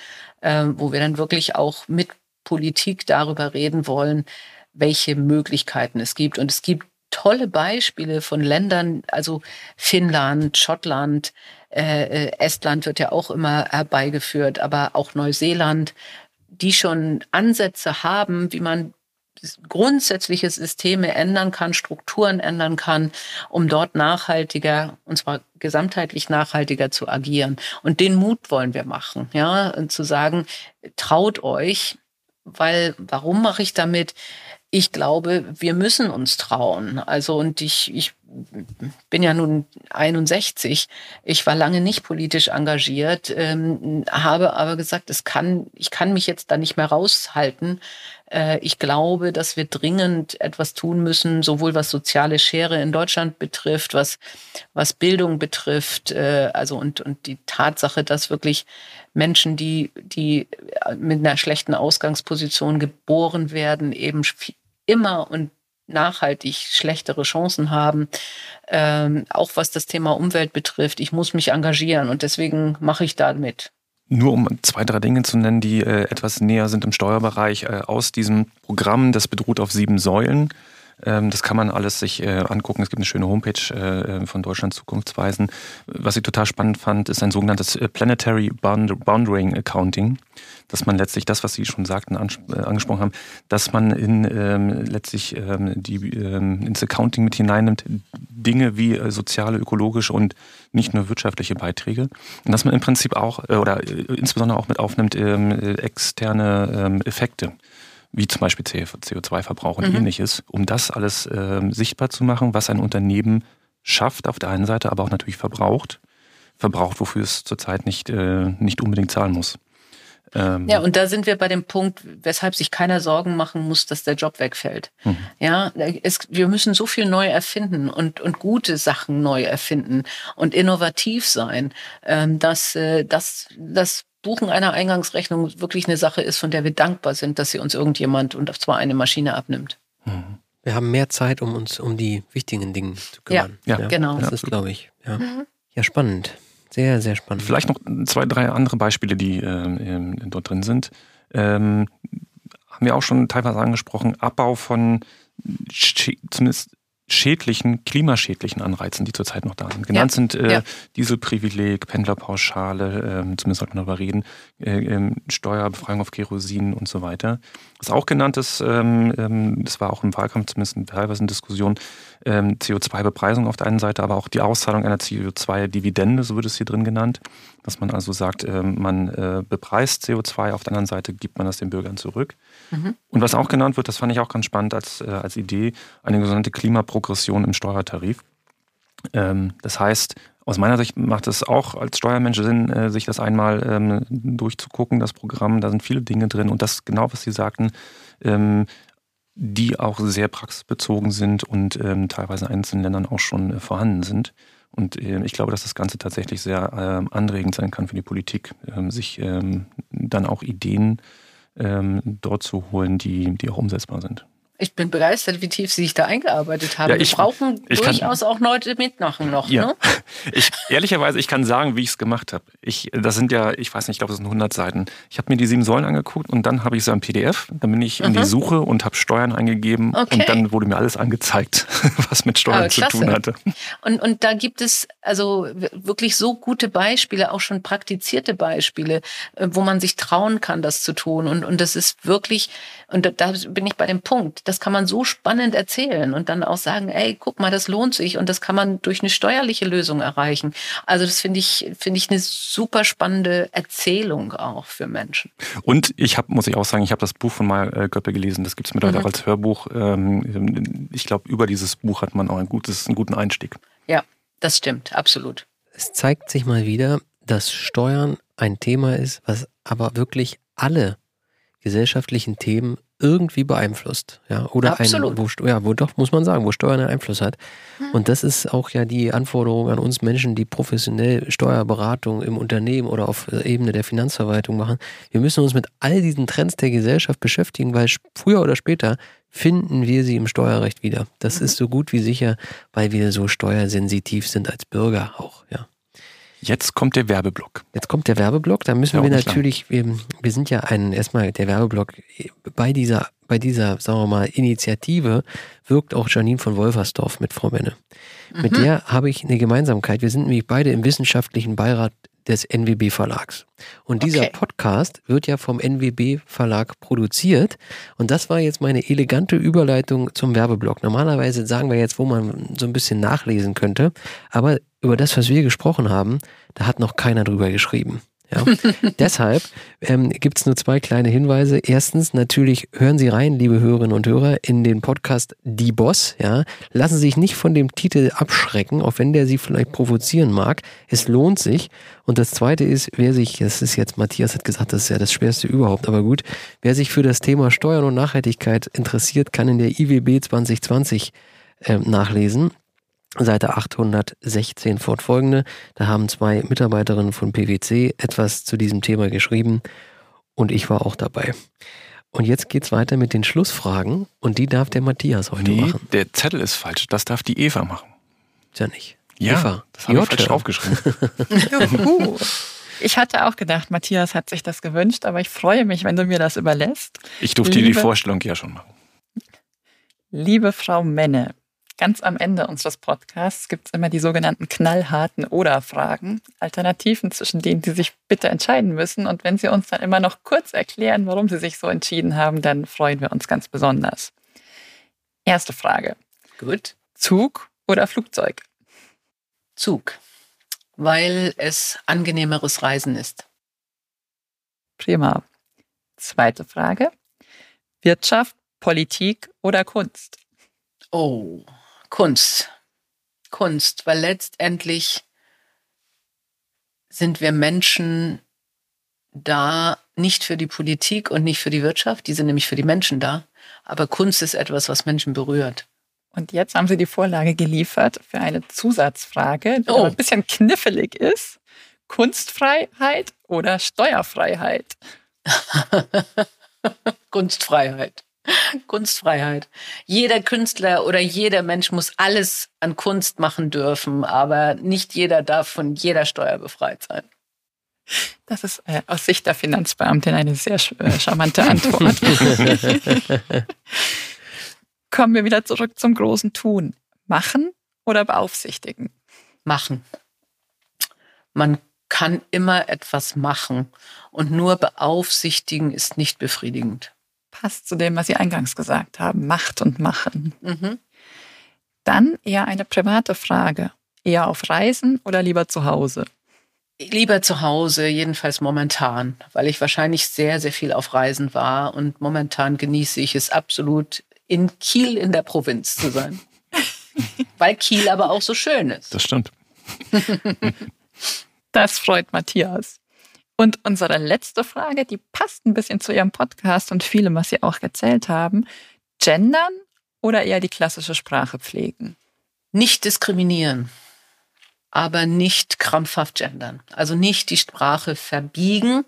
äh, wo wir dann wirklich auch mit Politik darüber reden wollen, welche Möglichkeiten es gibt. Und es gibt tolle Beispiele von Ländern, also Finnland, Schottland, äh, äh, Estland wird ja auch immer herbeigeführt, aber auch Neuseeland, die schon Ansätze haben, wie man grundsätzliche Systeme ändern kann, Strukturen ändern kann, um dort nachhaltiger, und zwar gesamtheitlich nachhaltiger zu agieren. Und den Mut wollen wir machen, ja, und zu sagen, traut euch, weil, warum mache ich damit? ich glaube, wir müssen uns trauen. Also und ich, ich bin ja nun 61. Ich war lange nicht politisch engagiert, ähm, habe aber gesagt, es kann, ich kann mich jetzt da nicht mehr raushalten. Äh, ich glaube, dass wir dringend etwas tun müssen, sowohl was soziale Schere in Deutschland betrifft, was, was Bildung betrifft, äh, also und, und die Tatsache, dass wirklich Menschen, die, die mit einer schlechten Ausgangsposition geboren werden, eben immer und nachhaltig schlechtere Chancen haben, ähm, auch was das Thema Umwelt betrifft. Ich muss mich engagieren und deswegen mache ich da mit. Nur um zwei, drei Dinge zu nennen, die äh, etwas näher sind im Steuerbereich, äh, aus diesem Programm, das bedroht auf sieben Säulen, das kann man alles sich äh, angucken. Es gibt eine schöne Homepage äh, von Deutschland Zukunftsweisen. Was ich total spannend fand, ist ein sogenanntes äh, Planetary Boundary Accounting, dass man letztlich das, was Sie schon sagten, angesprochen haben, dass man in ähm, letztlich ähm, die, ähm, ins Accounting mit hineinnimmt, Dinge wie soziale, ökologische und nicht nur wirtschaftliche Beiträge. Und dass man im Prinzip auch äh, oder insbesondere auch mit aufnimmt ähm, externe ähm, Effekte wie zum Beispiel CO2-Verbrauch und mhm. ähnliches, um das alles äh, sichtbar zu machen, was ein Unternehmen schafft auf der einen Seite, aber auch natürlich verbraucht. Verbraucht, wofür es zurzeit nicht, äh, nicht unbedingt zahlen muss. Ähm ja, und da sind wir bei dem Punkt, weshalb sich keiner Sorgen machen muss, dass der Job wegfällt. Mhm. Ja, es, wir müssen so viel neu erfinden und, und gute Sachen neu erfinden und innovativ sein, ähm, dass, äh, dass, dass Buchen einer Eingangsrechnung wirklich eine Sache ist, von der wir dankbar sind, dass sie uns irgendjemand und zwar eine Maschine abnimmt. Mhm. Wir haben mehr Zeit, um uns um die wichtigen Dinge zu kümmern. Ja, ja genau. Das ist, glaube ich. Ja. Mhm. ja, spannend. Sehr, sehr spannend. Vielleicht noch zwei, drei andere Beispiele, die äh, dort drin sind. Ähm, haben wir auch schon teilweise angesprochen. Abbau von zumindest schädlichen, klimaschädlichen Anreizen, die zurzeit noch da sind. Genannt ja, sind äh, ja. Dieselprivileg, Pendlerpauschale, äh, zumindest sollten wir darüber reden, äh, ähm, Steuerbefreiung auf Kerosin und so weiter. Was auch genannt ist, ähm, ähm, das war auch im Wahlkampf zumindest teilweise in Diskussion, ähm, CO2-Bepreisung auf der einen Seite, aber auch die Auszahlung einer CO2-Dividende, so wird es hier drin genannt. Dass man also sagt, ähm, man äh, bepreist CO2, auf der anderen Seite gibt man das den Bürgern zurück. Mhm. Und was auch genannt wird, das fand ich auch ganz spannend als, äh, als Idee, eine sogenannte Klimaprogression im Steuertarif. Ähm, das heißt, aus meiner Sicht macht es auch als Steuermensch Sinn, äh, sich das einmal ähm, durchzugucken, das Programm. Da sind viele Dinge drin und das genau, was Sie sagten, ähm, die auch sehr praxisbezogen sind und teilweise in einzelnen Ländern auch schon äh, vorhanden sind. Und äh, ich glaube, dass das Ganze tatsächlich sehr ähm, anregend sein kann für die Politik, ähm, sich ähm, dann auch Ideen dort zu holen, die, die auch umsetzbar sind. Ich bin begeistert, wie tief Sie sich da eingearbeitet haben. Ja, ich, Wir brauchen ich durchaus kann, auch Leute mitmachen noch. Ja. Ne? Ich, ehrlicherweise, ich kann sagen, wie ich es gemacht habe. Ich, das sind ja, ich weiß nicht, ich glaube, das sind 100 Seiten. Ich habe mir die sieben Säulen angeguckt und dann habe ich so ein PDF. Dann bin ich in die mhm. Suche und habe Steuern eingegeben okay. und dann wurde mir alles angezeigt, was mit Steuern zu tun hatte. Und, und da gibt es also wirklich so gute Beispiele, auch schon praktizierte Beispiele, äh, wo man sich trauen kann, das zu tun. Und, und das ist wirklich, und da, da bin ich bei dem Punkt, das kann man so spannend erzählen und dann auch sagen, ey, guck mal, das lohnt sich und das kann man durch eine steuerliche Lösung erreichen. Also das finde ich, finde ich eine super spannende Erzählung auch für Menschen. Und ich habe, muss ich auch sagen, ich habe das Buch von Maya äh, Göppe gelesen. Das gibt es mittlerweile mhm. auch als Hörbuch. Ähm, ich glaube, über dieses Buch hat man auch ein gutes, einen guten Einstieg. Ja, das stimmt, absolut. Es zeigt sich mal wieder, dass Steuern ein Thema ist, was aber wirklich alle gesellschaftlichen Themen irgendwie beeinflusst. Ja, oder Absolut. ein, wo, ja, wo doch, muss man sagen, wo Steuern einen Einfluss hat. Hm. Und das ist auch ja die Anforderung an uns Menschen, die professionell Steuerberatung im Unternehmen oder auf Ebene der Finanzverwaltung machen. Wir müssen uns mit all diesen Trends der Gesellschaft beschäftigen, weil früher oder später finden wir sie im Steuerrecht wieder. Das mhm. ist so gut wie sicher, weil wir so steuersensitiv sind als Bürger auch, ja. Jetzt kommt der Werbeblock. Jetzt kommt der Werbeblock. Da müssen ja, wir natürlich, wir, wir, sind ja ein, erstmal der Werbeblock bei dieser, bei dieser, sagen wir mal, Initiative wirkt auch Janine von Wolfersdorf mit Frau Menne. Mhm. Mit der habe ich eine Gemeinsamkeit. Wir sind nämlich beide im wissenschaftlichen Beirat des NWB Verlags. Und dieser okay. Podcast wird ja vom NWB Verlag produziert. Und das war jetzt meine elegante Überleitung zum Werbeblock. Normalerweise sagen wir jetzt, wo man so ein bisschen nachlesen könnte. Aber über das, was wir gesprochen haben, da hat noch keiner drüber geschrieben. Ja. Deshalb ähm, gibt es nur zwei kleine Hinweise. Erstens, natürlich hören Sie rein, liebe Hörerinnen und Hörer, in den Podcast Die Boss. Ja. Lassen Sie sich nicht von dem Titel abschrecken, auch wenn der Sie vielleicht provozieren mag. Es lohnt sich. Und das Zweite ist, wer sich, das ist jetzt, Matthias hat gesagt, das ist ja das Schwerste überhaupt, aber gut, wer sich für das Thema Steuern und Nachhaltigkeit interessiert, kann in der IWB 2020 äh, nachlesen. Seite 816 fortfolgende. Da haben zwei Mitarbeiterinnen von PwC etwas zu diesem Thema geschrieben und ich war auch dabei. Und jetzt geht's weiter mit den Schlussfragen und die darf der Matthias heute nee, machen. Der Zettel ist falsch, das darf die Eva machen. Ist ja nicht. Ja, Eva. das habe ich falsch aufgeschrieben. Ich hatte auch gedacht, Matthias hat sich das gewünscht, aber ich freue mich, wenn du mir das überlässt. Ich durfte Liebe, die Vorstellung ja schon machen. Liebe Frau Menne, Ganz am Ende unseres Podcasts gibt es immer die sogenannten knallharten Oder-Fragen, Alternativen, zwischen denen Sie sich bitte entscheiden müssen. Und wenn Sie uns dann immer noch kurz erklären, warum Sie sich so entschieden haben, dann freuen wir uns ganz besonders. Erste Frage. Gut. Zug oder Flugzeug? Zug, weil es angenehmeres Reisen ist. Prima. Zweite Frage. Wirtschaft, Politik oder Kunst? Oh, Kunst. Kunst, weil letztendlich sind wir Menschen da nicht für die Politik und nicht für die Wirtschaft, die sind nämlich für die Menschen da. Aber Kunst ist etwas, was Menschen berührt. Und jetzt haben Sie die Vorlage geliefert für eine Zusatzfrage, die oh. ein bisschen knifflig ist. Kunstfreiheit oder Steuerfreiheit? Kunstfreiheit. Kunstfreiheit. Jeder Künstler oder jeder Mensch muss alles an Kunst machen dürfen, aber nicht jeder darf von jeder Steuer befreit sein. Das ist äh, aus Sicht der Finanzbeamtin eine sehr äh, charmante Antwort. Kommen wir wieder zurück zum großen Tun. Machen oder beaufsichtigen? Machen. Man kann immer etwas machen und nur beaufsichtigen ist nicht befriedigend. Passt zu dem, was Sie eingangs gesagt haben. Macht und machen. Mhm. Dann eher eine private Frage. Eher auf Reisen oder lieber zu Hause? Lieber zu Hause, jedenfalls momentan, weil ich wahrscheinlich sehr, sehr viel auf Reisen war und momentan genieße ich es absolut, in Kiel in der Provinz zu sein. weil Kiel aber auch so schön ist. Das stimmt. das freut Matthias. Und unsere letzte Frage, die passt ein bisschen zu Ihrem Podcast und vielem, was Sie auch erzählt haben. Gendern oder eher die klassische Sprache pflegen? Nicht diskriminieren aber nicht krampfhaft gendern. Also nicht die Sprache verbiegen,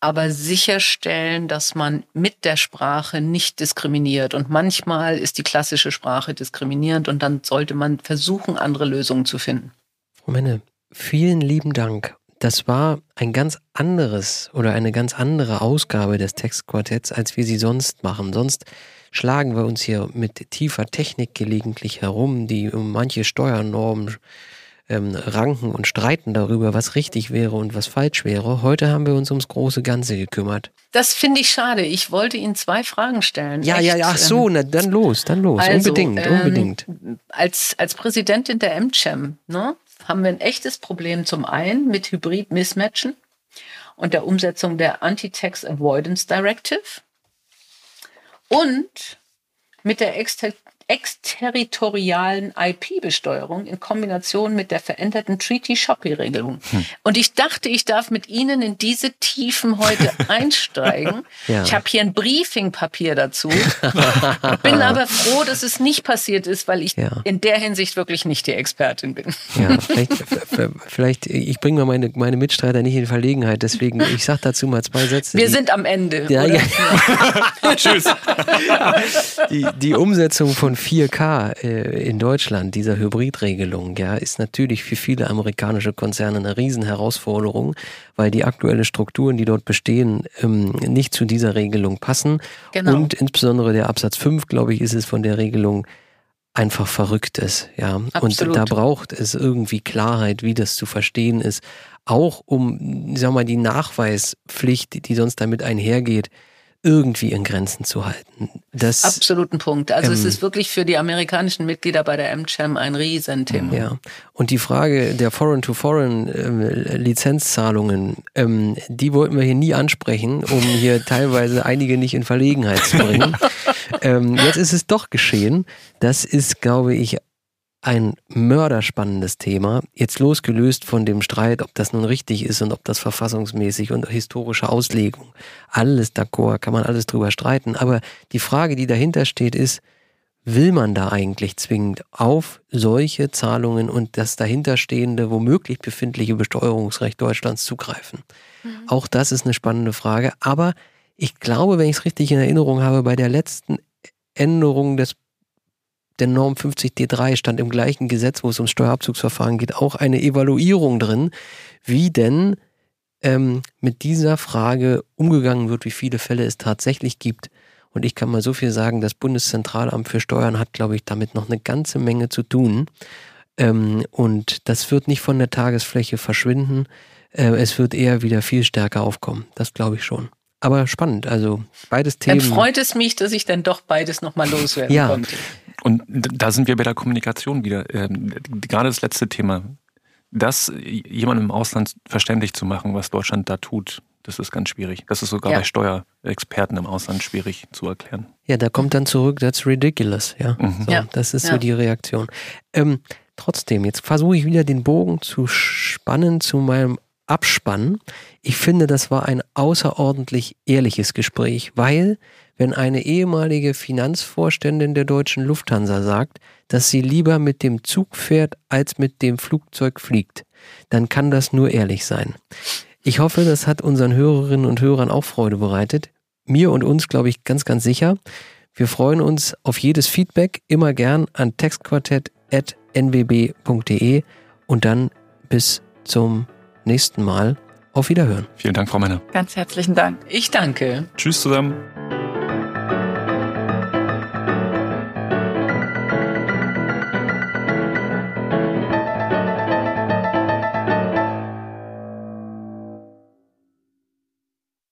aber sicherstellen, dass man mit der Sprache nicht diskriminiert. Und manchmal ist die klassische Sprache diskriminierend und dann sollte man versuchen, andere Lösungen zu finden. Frau Menne, vielen lieben Dank. Das war ein ganz anderes oder eine ganz andere Ausgabe des Textquartetts, als wir sie sonst machen. Sonst schlagen wir uns hier mit tiefer Technik gelegentlich herum, die um manche Steuernormen ähm, ranken und streiten darüber, was richtig wäre und was falsch wäre. Heute haben wir uns ums große Ganze gekümmert. Das finde ich schade. Ich wollte Ihnen zwei Fragen stellen. Ja, Echt, ja, ja, ach so, ähm, na, dann los, dann los. Also, unbedingt, ähm, unbedingt. Als, als Präsidentin der MCHAM ne, haben wir ein echtes Problem zum einen mit Hybrid-Mismatchen und der Umsetzung der Anti-Tax Avoidance Directive und mit der exterritorialen IP-Besteuerung in Kombination mit der veränderten Treaty-Shopping-Regelung. Hm. Und ich dachte, ich darf mit Ihnen in diese Tiefen heute einsteigen. ja. Ich habe hier ein Briefing-Papier dazu. bin aber froh, dass es nicht passiert ist, weil ich ja. in der Hinsicht wirklich nicht die Expertin bin. Ja, vielleicht, vielleicht ich bringe mal meine, meine Mitstreiter nicht in Verlegenheit, deswegen, ich sage dazu mal zwei Sätze. Wir die, sind am Ende. Ja, ja. Tschüss. Die, die Umsetzung von 4K äh, in Deutschland, dieser Hybridregelung, ja, ist natürlich für viele amerikanische Konzerne eine Riesenherausforderung, weil die aktuellen Strukturen, die dort bestehen, ähm, nicht zu dieser Regelung passen. Genau. Und insbesondere der Absatz 5, glaube ich, ist es von der Regelung einfach verrückt ist, ja. Absolut. Und da braucht es irgendwie Klarheit, wie das zu verstehen ist. Auch um, sag mal, die Nachweispflicht, die sonst damit einhergeht, irgendwie in Grenzen zu halten. Das, Absoluten Punkt. Also ähm, es ist wirklich für die amerikanischen Mitglieder bei der MCHAM ein Riesenthema. Ja. Und die Frage der Foreign-to-Foreign-Lizenzzahlungen, ähm, die wollten wir hier nie ansprechen, um hier teilweise einige nicht in Verlegenheit zu bringen. ähm, jetzt ist es doch geschehen. Das ist, glaube ich, ein mörderspannendes Thema, jetzt losgelöst von dem Streit, ob das nun richtig ist und ob das verfassungsmäßig und historische Auslegung, alles d'accord, kann man alles drüber streiten, aber die Frage, die dahinter steht, ist, will man da eigentlich zwingend auf solche Zahlungen und das dahinterstehende, womöglich befindliche Besteuerungsrecht Deutschlands zugreifen? Mhm. Auch das ist eine spannende Frage, aber ich glaube, wenn ich es richtig in Erinnerung habe, bei der letzten Änderung des der Norm 50D3 stand im gleichen Gesetz, wo es ums Steuerabzugsverfahren geht, auch eine Evaluierung drin, wie denn ähm, mit dieser Frage umgegangen wird, wie viele Fälle es tatsächlich gibt. Und ich kann mal so viel sagen, das Bundeszentralamt für Steuern hat, glaube ich, damit noch eine ganze Menge zu tun. Ähm, und das wird nicht von der Tagesfläche verschwinden. Äh, es wird eher wieder viel stärker aufkommen. Das glaube ich schon. Aber spannend, also beides Themen. Dann freut es mich, dass ich dann doch beides nochmal loswerden ja. konnte. Und da sind wir bei der Kommunikation wieder. Ähm, gerade das letzte Thema. Das jemandem im Ausland verständlich zu machen, was Deutschland da tut, das ist ganz schwierig. Das ist sogar ja. bei Steuerexperten im Ausland schwierig zu erklären. Ja, da kommt dann zurück, that's ridiculous. Ja, mhm. so, ja. das ist ja. so die Reaktion. Ähm, trotzdem, jetzt versuche ich wieder den Bogen zu spannen zu meinem Abspann. Ich finde, das war ein außerordentlich ehrliches Gespräch, weil wenn eine ehemalige Finanzvorständin der deutschen Lufthansa sagt, dass sie lieber mit dem Zug fährt, als mit dem Flugzeug fliegt. Dann kann das nur ehrlich sein. Ich hoffe, das hat unseren Hörerinnen und Hörern auch Freude bereitet. Mir und uns, glaube ich, ganz, ganz sicher. Wir freuen uns auf jedes Feedback, immer gern an textquartett.nwb.de und dann bis zum nächsten Mal. Auf Wiederhören. Vielen Dank, Frau Männer. Ganz herzlichen Dank. Ich danke. Tschüss zusammen.